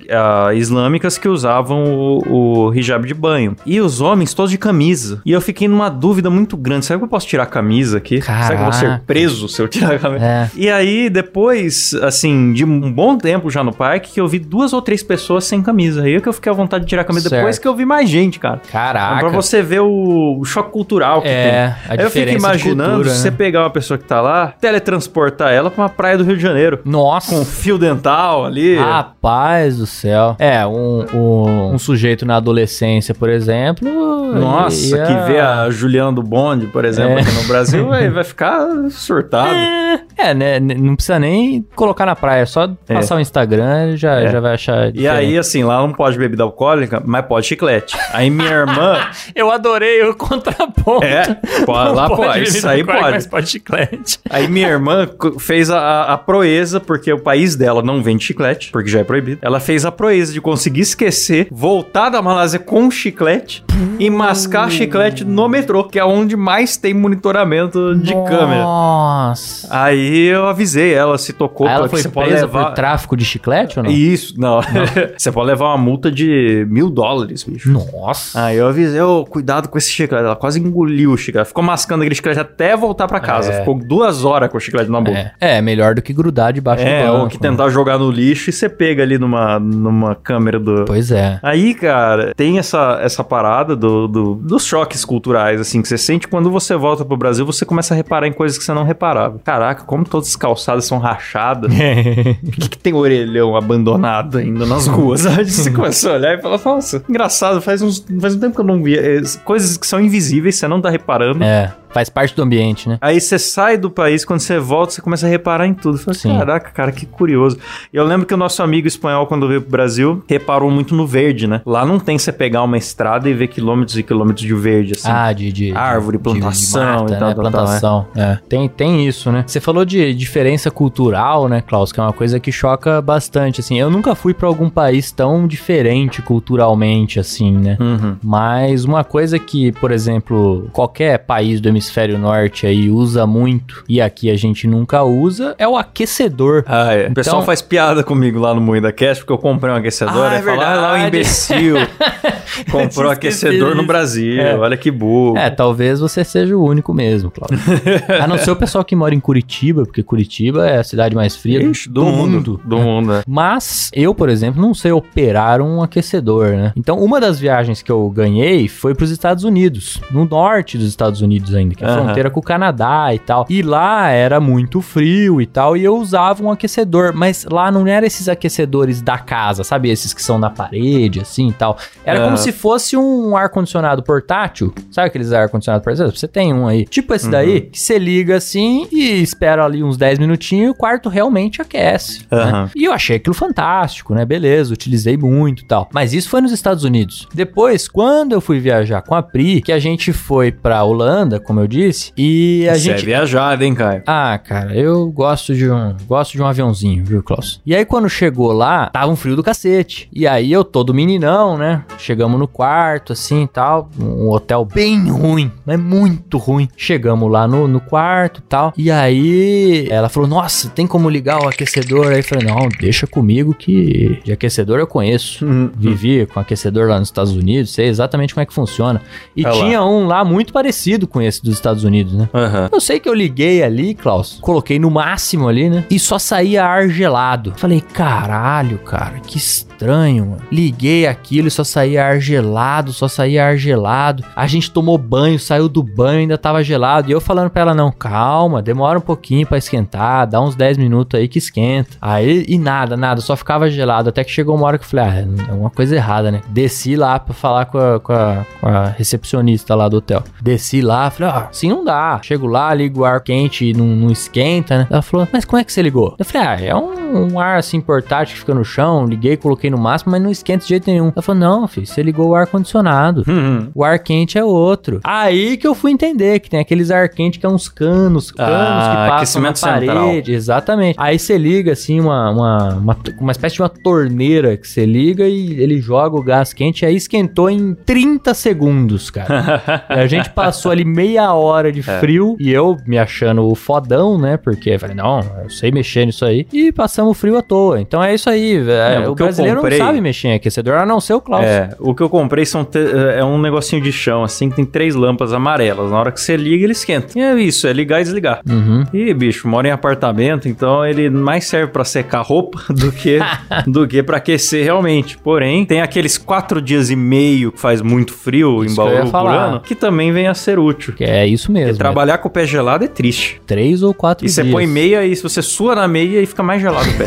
[SPEAKER 2] islâmicas que usavam o, o hijab de banho. E os homens todos de camisa. E eu fiquei numa dúvida muito grande. Será que eu posso tirar a camisa aqui? Será que eu vou ser
[SPEAKER 3] Caraca.
[SPEAKER 2] preso se eu tirar a camisa?
[SPEAKER 3] É.
[SPEAKER 2] E aí, depois, assim, de um bom tempo já no parque, que eu vi duas ou três pessoas sem camisa. Aí é que eu fiquei à vontade de tirar a camisa
[SPEAKER 3] Certo.
[SPEAKER 2] depois que eu vi mais gente, cara.
[SPEAKER 3] Caraca.
[SPEAKER 2] Pra você ver o, o choque cultural que
[SPEAKER 3] É,
[SPEAKER 2] tem.
[SPEAKER 3] a
[SPEAKER 2] eu fico imaginando
[SPEAKER 3] cultura,
[SPEAKER 2] se você
[SPEAKER 3] né?
[SPEAKER 2] pegar uma pessoa que tá lá, teletransportar ela pra uma praia do Rio de Janeiro.
[SPEAKER 3] Nossa.
[SPEAKER 2] Com fio dental ali.
[SPEAKER 3] Rapaz do céu. É, um, um, um sujeito na adolescência, por exemplo.
[SPEAKER 2] Nossa,
[SPEAKER 3] ia-
[SPEAKER 2] que vê a Juliana do Bonde, por exemplo,
[SPEAKER 3] É.
[SPEAKER 2] aqui no Brasil, vai, vai ficar surtado.
[SPEAKER 3] É, né? n- Não precisa nem colocar na praia, é só passar o Instagram e já,
[SPEAKER 2] É.
[SPEAKER 3] já vai achar.
[SPEAKER 2] E aí, assim, lá não pode bebida alcoólica, mas pode chiclete. Aí minha irmã.
[SPEAKER 3] Eu adorei o contraponto.
[SPEAKER 2] É, pode- lá pode, isso aí pode.
[SPEAKER 3] Mas pode chiclete.
[SPEAKER 2] Aí minha irmã fez a, a- a proeza, porque o país dela não vende chiclete, porque já é proibido. Ela fez a proeza de conseguir esquecer, voltar da Malásia com chiclete e mascar chiclete no metrô, que é onde mais tem monitoramento de câmera.
[SPEAKER 3] Nossa.
[SPEAKER 2] Aí eu avisei ela, se tocou,
[SPEAKER 3] Aí ela
[SPEAKER 2] porque
[SPEAKER 3] foi presa
[SPEAKER 2] levar...
[SPEAKER 3] por tráfico de chiclete ou não?
[SPEAKER 2] Isso, não. você pode levar uma multa de mil dólares, bicho.
[SPEAKER 3] Nossa.
[SPEAKER 2] Aí eu avisei, ô, cuidado com esse chiclete. Ela quase engoliu o chiclete. Ficou mascando aquele chiclete até voltar pra casa.
[SPEAKER 3] É.
[SPEAKER 2] Ficou duas horas com o chiclete na boca.
[SPEAKER 3] É, é melhor do que grudar debaixo
[SPEAKER 2] É,
[SPEAKER 3] do banco.
[SPEAKER 2] ou que tentar jogar no lixo e você pega ali numa, numa câmera do.
[SPEAKER 3] Pois é.
[SPEAKER 2] Aí, cara, tem essa, essa parada do, do- dos choques culturais, assim, que você sente quando você volta pro Brasil, você começa a reparar em coisas que você não reparava. Caraca, como todas as calçadas são rachadas. Por que, que tem orelhão abandonado ainda nas ruas? Aí você começa a olhar e fala, nossa, engraçado, faz, uns, faz um tempo que eu não via. É, coisas que são invisíveis, você não tá reparando.
[SPEAKER 3] É, faz parte do ambiente, né?
[SPEAKER 2] Aí você sai do país, quando você volta, você começa a reparar em tudo. Você
[SPEAKER 3] Sim.
[SPEAKER 2] fala, caraca, cara, que curioso. E eu lembro que o nosso amigo espanhol, quando veio pro Brasil, reparou muito no verde, né? Lá não tem você pegar uma estrada e ver quilômetros e quilômetros de verde, assim.
[SPEAKER 3] Ah, de, de
[SPEAKER 2] Árvore,
[SPEAKER 3] de-
[SPEAKER 2] plantação
[SPEAKER 3] de
[SPEAKER 2] e tal,
[SPEAKER 3] né?
[SPEAKER 2] tal, tal,
[SPEAKER 3] plantação. é. Tem, tem isso, né? Você falou de diferença cultural, né, Klaus? Que é uma coisa que choca bastante, assim. Eu nunca fui pra algum país tão diferente culturalmente, assim, né?
[SPEAKER 2] Uhum.
[SPEAKER 3] Mas uma coisa que, por exemplo, qualquer país do hemisfério norte aí usa muito e aqui a gente nunca usa é o aquecedor.
[SPEAKER 2] Ah, é. O pessoal
[SPEAKER 3] Então-
[SPEAKER 2] faz piada comigo lá no Moída Cast porque eu comprei um aquecedor.
[SPEAKER 3] Ah, é
[SPEAKER 2] fala, ah, lá o imbecil comprou aquecedor
[SPEAKER 3] esquecido
[SPEAKER 2] no. Brasil.
[SPEAKER 3] É.
[SPEAKER 2] Olha que burro.
[SPEAKER 3] É, talvez você seja o único mesmo, Cláudio. a não ser o pessoal que mora em Curitiba, porque Curitiba é a cidade mais fria
[SPEAKER 2] Ixi, do, mundo. Do mundo, é.
[SPEAKER 3] Mas eu, por exemplo, não sei operar um aquecedor, né? Então, uma das viagens que eu ganhei foi para os Estados Unidos, no norte dos Estados Unidos ainda, que é a
[SPEAKER 2] Aham.
[SPEAKER 3] fronteira com o Canadá e tal. E lá era muito frio e tal, e eu usava um aquecedor, mas lá não era esses aquecedores da casa, sabe? Esses que são na parede, assim e tal. Era como
[SPEAKER 2] Aham.
[SPEAKER 3] se fosse um ar-condicionado portátil, sabe aqueles ar-condicionado portátil? Você tem um aí. Tipo esse daí, que você liga assim e espera ali uns 10 minutinhos e o quarto realmente aquece. né? E eu achei aquilo fantástico, né? Beleza, utilizei muito e tal. Mas isso foi nos Estados Unidos. Depois, quando eu fui viajar com a Pri, que a gente foi pra Holanda, como eu eu disse. E a
[SPEAKER 2] Você
[SPEAKER 3] gente.
[SPEAKER 2] é viajado, hein, Caio?
[SPEAKER 3] Ah, cara, eu gosto de um, gosto de um aviãozinho, viu, Klaus? E aí quando chegou lá, tava um frio do cacete. E aí eu todo meninão, né? Chegamos no quarto assim e tal, um hotel bem ruim, mas muito ruim. Chegamos lá no, no quarto, e tal. E aí ela falou: "Nossa, tem como ligar o aquecedor?" Aí eu falei: "Não, deixa comigo que de aquecedor eu conheço.
[SPEAKER 2] Uhum.
[SPEAKER 3] Vivi com aquecedor lá nos Estados Unidos, sei exatamente como é que funciona. E
[SPEAKER 2] Olha lá.
[SPEAKER 3] tinha um lá muito parecido com esse dos Estados Unidos, né?
[SPEAKER 2] Aham.
[SPEAKER 3] Eu sei que eu liguei ali, Klaus, coloquei no máximo ali, né? E só saía ar gelado. Falei, caralho, cara, que estranho, mano. Liguei aquilo e só saía ar gelado, só saía ar gelado. A gente tomou banho, saiu do banho, ainda tava gelado. E eu falando pra ela, não, calma, demora um pouquinho pra esquentar, dá uns 10 minutos aí que esquenta. Aí, e nada, nada, só ficava gelado. Até que chegou uma hora que eu falei, ah, é uma coisa errada, né? Desci lá pra falar com a, com a- com a recepcionista lá do hotel. Desci lá, falei, ah, assim não dá. Chego lá, ligo o ar quente e não, não esquenta, né? Ela falou, mas como é que você ligou? Eu falei, ah, é um, um ar assim portátil que fica no chão. Liguei, coloquei no máximo, mas não esquenta de jeito nenhum. Ela falou, não, filho, você ligou o ar condicionado.
[SPEAKER 2] Uhum.
[SPEAKER 3] O ar quente é outro. Aí que eu fui entender que tem aqueles ar quente que é uns canos, canos
[SPEAKER 2] Ah,
[SPEAKER 3] que passam na
[SPEAKER 2] aquecimento central.
[SPEAKER 3] parede. Exatamente. Aí você liga assim uma, uma, uma, uma espécie de uma torneira que você liga e ele joga o gás quente. Aí esquentou em 30 segundos, cara. A gente passou ali meia hora de
[SPEAKER 2] É.
[SPEAKER 3] frio e eu me achando o fodão, né? Porque eu falei, não, eu sei mexer nisso aí. E passamos frio à toa. Então é isso aí. é,
[SPEAKER 2] É, o
[SPEAKER 3] o brasileiro
[SPEAKER 2] comprei-
[SPEAKER 3] não sabe mexer em aquecedor, a não ser o Klaus.
[SPEAKER 2] É, o que eu comprei são te- é um negocinho de chão, assim, que tem três lâmpadas amarelas. Na hora que você liga, ele esquenta. E é isso, é ligar e desligar.
[SPEAKER 3] Uhum.
[SPEAKER 2] E, bicho, mora em apartamento, então ele mais serve pra secar roupa do que do que para aquecer realmente. Porém, tem aqueles quatro dias e meio que faz muito frio
[SPEAKER 3] Isso
[SPEAKER 2] em Bauru por ano, que também vem a ser útil.
[SPEAKER 3] Que é isso mesmo.
[SPEAKER 2] Porque trabalhar com o pé gelado é triste.
[SPEAKER 3] é Três ou quatro
[SPEAKER 2] E você
[SPEAKER 3] dias.
[SPEAKER 2] põe meia e se você sua na meia e fica mais gelado o pé.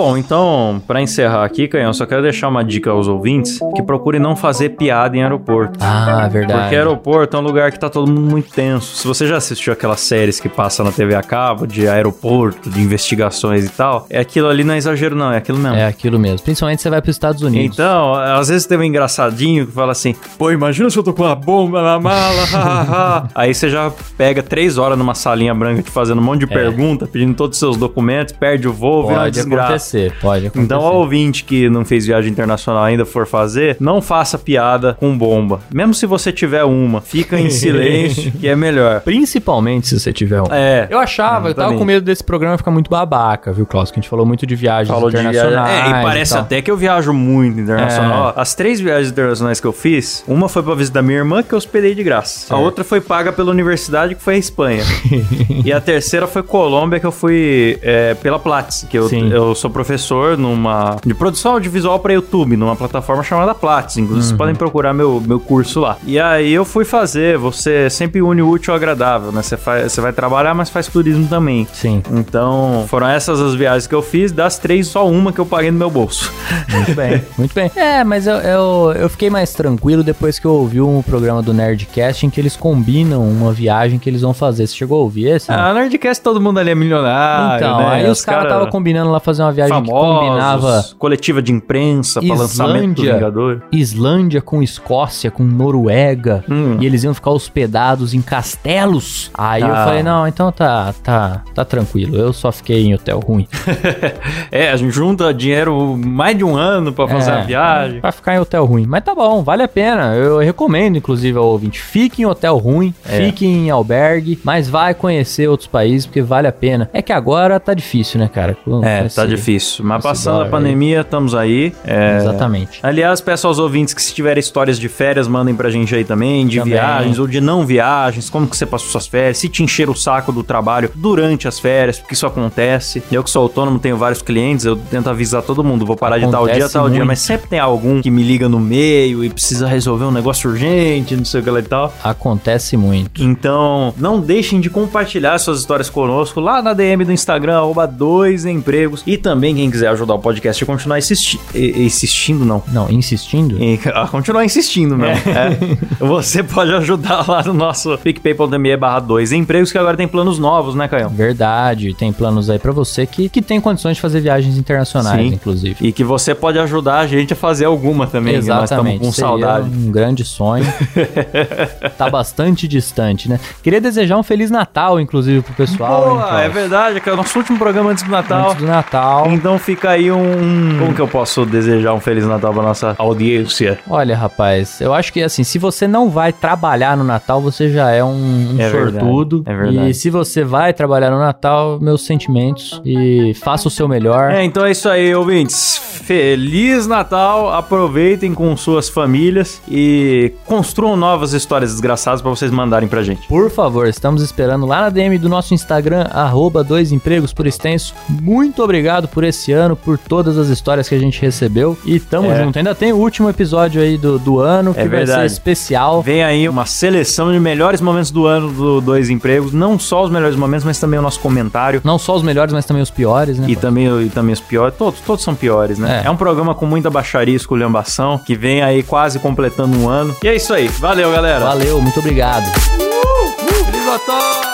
[SPEAKER 2] Bom, então, pra encerrar aqui, Canhão, só quero deixar uma dica aos ouvintes que procurem não fazer piada em aeroporto.
[SPEAKER 3] Ah, verdade.
[SPEAKER 2] Porque aeroporto é um lugar que tá todo mundo muito tenso. Se você já assistiu aquelas séries que passam na TV a cabo, de aeroporto, de investigações e tal, é aquilo ali não é exagero não, é aquilo mesmo.
[SPEAKER 3] É aquilo mesmo. Principalmente você vai para os Estados Unidos.
[SPEAKER 2] Então, às vezes tem um engraçadinho que fala assim: Pô, imagina se eu tô com uma bomba na mala, hahaha." Aí você já pega três horas numa salinha branca te fazendo um monte de pergunta, pedindo todos os seus documentos, perde o voo, vira uma
[SPEAKER 3] pode
[SPEAKER 2] desgraça.
[SPEAKER 3] acontecer, pode acontecer.
[SPEAKER 2] Então, ao ouvinte que não fez viagem internacional ainda for fazer, não faça piada com bomba. Mesmo se você tiver uma, fica em silêncio, que é melhor.
[SPEAKER 3] Principalmente se você tiver um.
[SPEAKER 2] É.
[SPEAKER 3] Eu achava, eu tava com medo desse programa ficar muito babaca, viu, Klaus? Que a gente falou muito de viagens
[SPEAKER 2] Falou de viagem.
[SPEAKER 3] internacionais.
[SPEAKER 2] É, e parece
[SPEAKER 3] tal.
[SPEAKER 2] até que eu viajo muito internacional.
[SPEAKER 3] É.
[SPEAKER 2] As três viagens internacionais que eu fiz, uma foi pra visitar minha irmã, que eu hospedei de graça. A outra foi paga pela universidade, que foi a Espanha. e a terceira foi Colômbia, que eu fui é, pela Platts, que eu,
[SPEAKER 3] Sim.
[SPEAKER 2] eu sou professor numa de produção audiovisual pra YouTube, numa plataforma chamada Platts. Inclusive,
[SPEAKER 3] Uhum.
[SPEAKER 2] vocês podem procurar meu, meu curso lá. E aí eu fui fazer, você sempre une o útil ao agradável, né? Você, faz, você vai trabalhar, mas faz turismo também.
[SPEAKER 3] Sim,
[SPEAKER 2] Então, foram essas as viagens que eu fiz. Das três, só uma que eu paguei no meu bolso.
[SPEAKER 3] muito bem, muito bem. É, mas eu, eu, eu fiquei mais tranquilo depois que eu ouvi um programa do Nerdcast em que eles combinam uma viagem que eles vão fazer. Você chegou a ouvir esse?
[SPEAKER 2] Ah, Nerdcast todo mundo ali é milionário,
[SPEAKER 3] então,
[SPEAKER 2] né?
[SPEAKER 3] aí os caras estavam combinando lá fazer uma viagem que
[SPEAKER 2] famosos,
[SPEAKER 3] combinava
[SPEAKER 2] coletiva de imprensa pra lançamento do. Vingador.
[SPEAKER 3] Islândia com Escócia, com Noruega,
[SPEAKER 2] Hum.
[SPEAKER 3] e eles iam ficar hospedados em castelos. Aí eu
[SPEAKER 2] Ah.
[SPEAKER 3] falei, não, então tá, tá, tá tranquilo. Eu só fiquei em hotel ruim.
[SPEAKER 2] é, a gente junta dinheiro mais de um ano pra fazer
[SPEAKER 3] É,
[SPEAKER 2] a viagem.
[SPEAKER 3] Pra ficar em hotel ruim. Mas tá bom, vale a pena. Eu recomendo, inclusive, ao ouvinte. Fique em hotel ruim,
[SPEAKER 2] É.
[SPEAKER 3] fique em albergue, mas vai conhecer outros países, porque vale a pena. É que agora tá difícil, né, cara? Com
[SPEAKER 2] É,
[SPEAKER 3] esse-
[SPEAKER 2] tá difícil. Mas
[SPEAKER 3] esse
[SPEAKER 2] passando a pandemia, estamos aí. É,
[SPEAKER 3] Exatamente.
[SPEAKER 2] Aliás, peço aos ouvintes que se tiverem histórias de férias, mandem pra gente aí também, de
[SPEAKER 3] Também.
[SPEAKER 2] viagens ou de não viagens, como que você passou suas férias, se te encher o saco do trabalho durante as férias, porque isso acontece. Eu que sou autônomo, tenho vários clientes, eu tento avisar todo mundo, vou parar de tal
[SPEAKER 3] Acontece
[SPEAKER 2] dia, tal dia,
[SPEAKER 3] muito.
[SPEAKER 2] mas sempre tem algum que me liga no meio e precisa resolver um negócio urgente, não sei o que lá e tal.
[SPEAKER 3] Acontece muito.
[SPEAKER 2] Então, não deixem de compartilhar suas histórias conosco lá na DM do Instagram, arroba dois empregos. E também também, quem quiser ajudar o podcast a continuar insisti insistindo, não.
[SPEAKER 3] Não, insistindo?
[SPEAKER 2] E a continuar insistindo mesmo. É. Você pode ajudar lá no nosso picpay.me barra 2 empregos, que agora tem planos novos, né, Caio?
[SPEAKER 3] Verdade, tem planos aí pra você que, que tem condições de fazer viagens internacionais,
[SPEAKER 2] Sim.
[SPEAKER 3] inclusive.
[SPEAKER 2] E que você pode ajudar a gente a fazer alguma também, que nós estamos
[SPEAKER 3] Exatamente.
[SPEAKER 2] com
[SPEAKER 3] seria
[SPEAKER 2] saudade.
[SPEAKER 3] Um grande sonho. tá bastante distante, né? Queria desejar um Feliz Natal, inclusive, pro pessoal. hein,
[SPEAKER 2] Boa,
[SPEAKER 3] Klaus?
[SPEAKER 2] é verdade, que é o nosso último programa antes do Natal.
[SPEAKER 3] Antes do Natal.
[SPEAKER 2] Então fica aí um. Como que eu posso desejar um Feliz Natal pra nossa audiência?
[SPEAKER 3] Olha, rapaz, eu acho que assim, se você não vai trabalhar no Natal, você já é um, um
[SPEAKER 2] É verdade,
[SPEAKER 3] sortudo.
[SPEAKER 2] é verdade.
[SPEAKER 3] E se você vai trabalhar no Natal, meus sentimentos e faça o seu melhor.
[SPEAKER 2] É, então é isso aí, ouvintes. Feliz Natal, aproveitem com suas famílias e construam novas histórias desgraçadas pra vocês mandarem pra gente.
[SPEAKER 3] Por favor, estamos esperando lá na DM do nosso Instagram, arroba dois empregos por extenso. Muito obrigado por esse ano, por todas as histórias que a gente recebeu. E tamo
[SPEAKER 2] É.
[SPEAKER 3] junto. Ainda tem o último episódio aí do, do ano, que
[SPEAKER 2] É
[SPEAKER 3] vai ser especial.
[SPEAKER 2] Vem aí uma seleção de melhores momentos do ano do Dois Empregos. Não só os melhores momentos, mas também o nosso comentário.
[SPEAKER 3] Não só os melhores, mas também os piores, né?
[SPEAKER 2] E também, e também os piores. Todos, todos são piores, né?
[SPEAKER 3] É.
[SPEAKER 2] É. um programa com muita baixaria e esculhambação, que vem aí quase completando um ano. E é isso aí. Valeu, galera.
[SPEAKER 3] Valeu, muito obrigado.
[SPEAKER 2] Feliz Natal!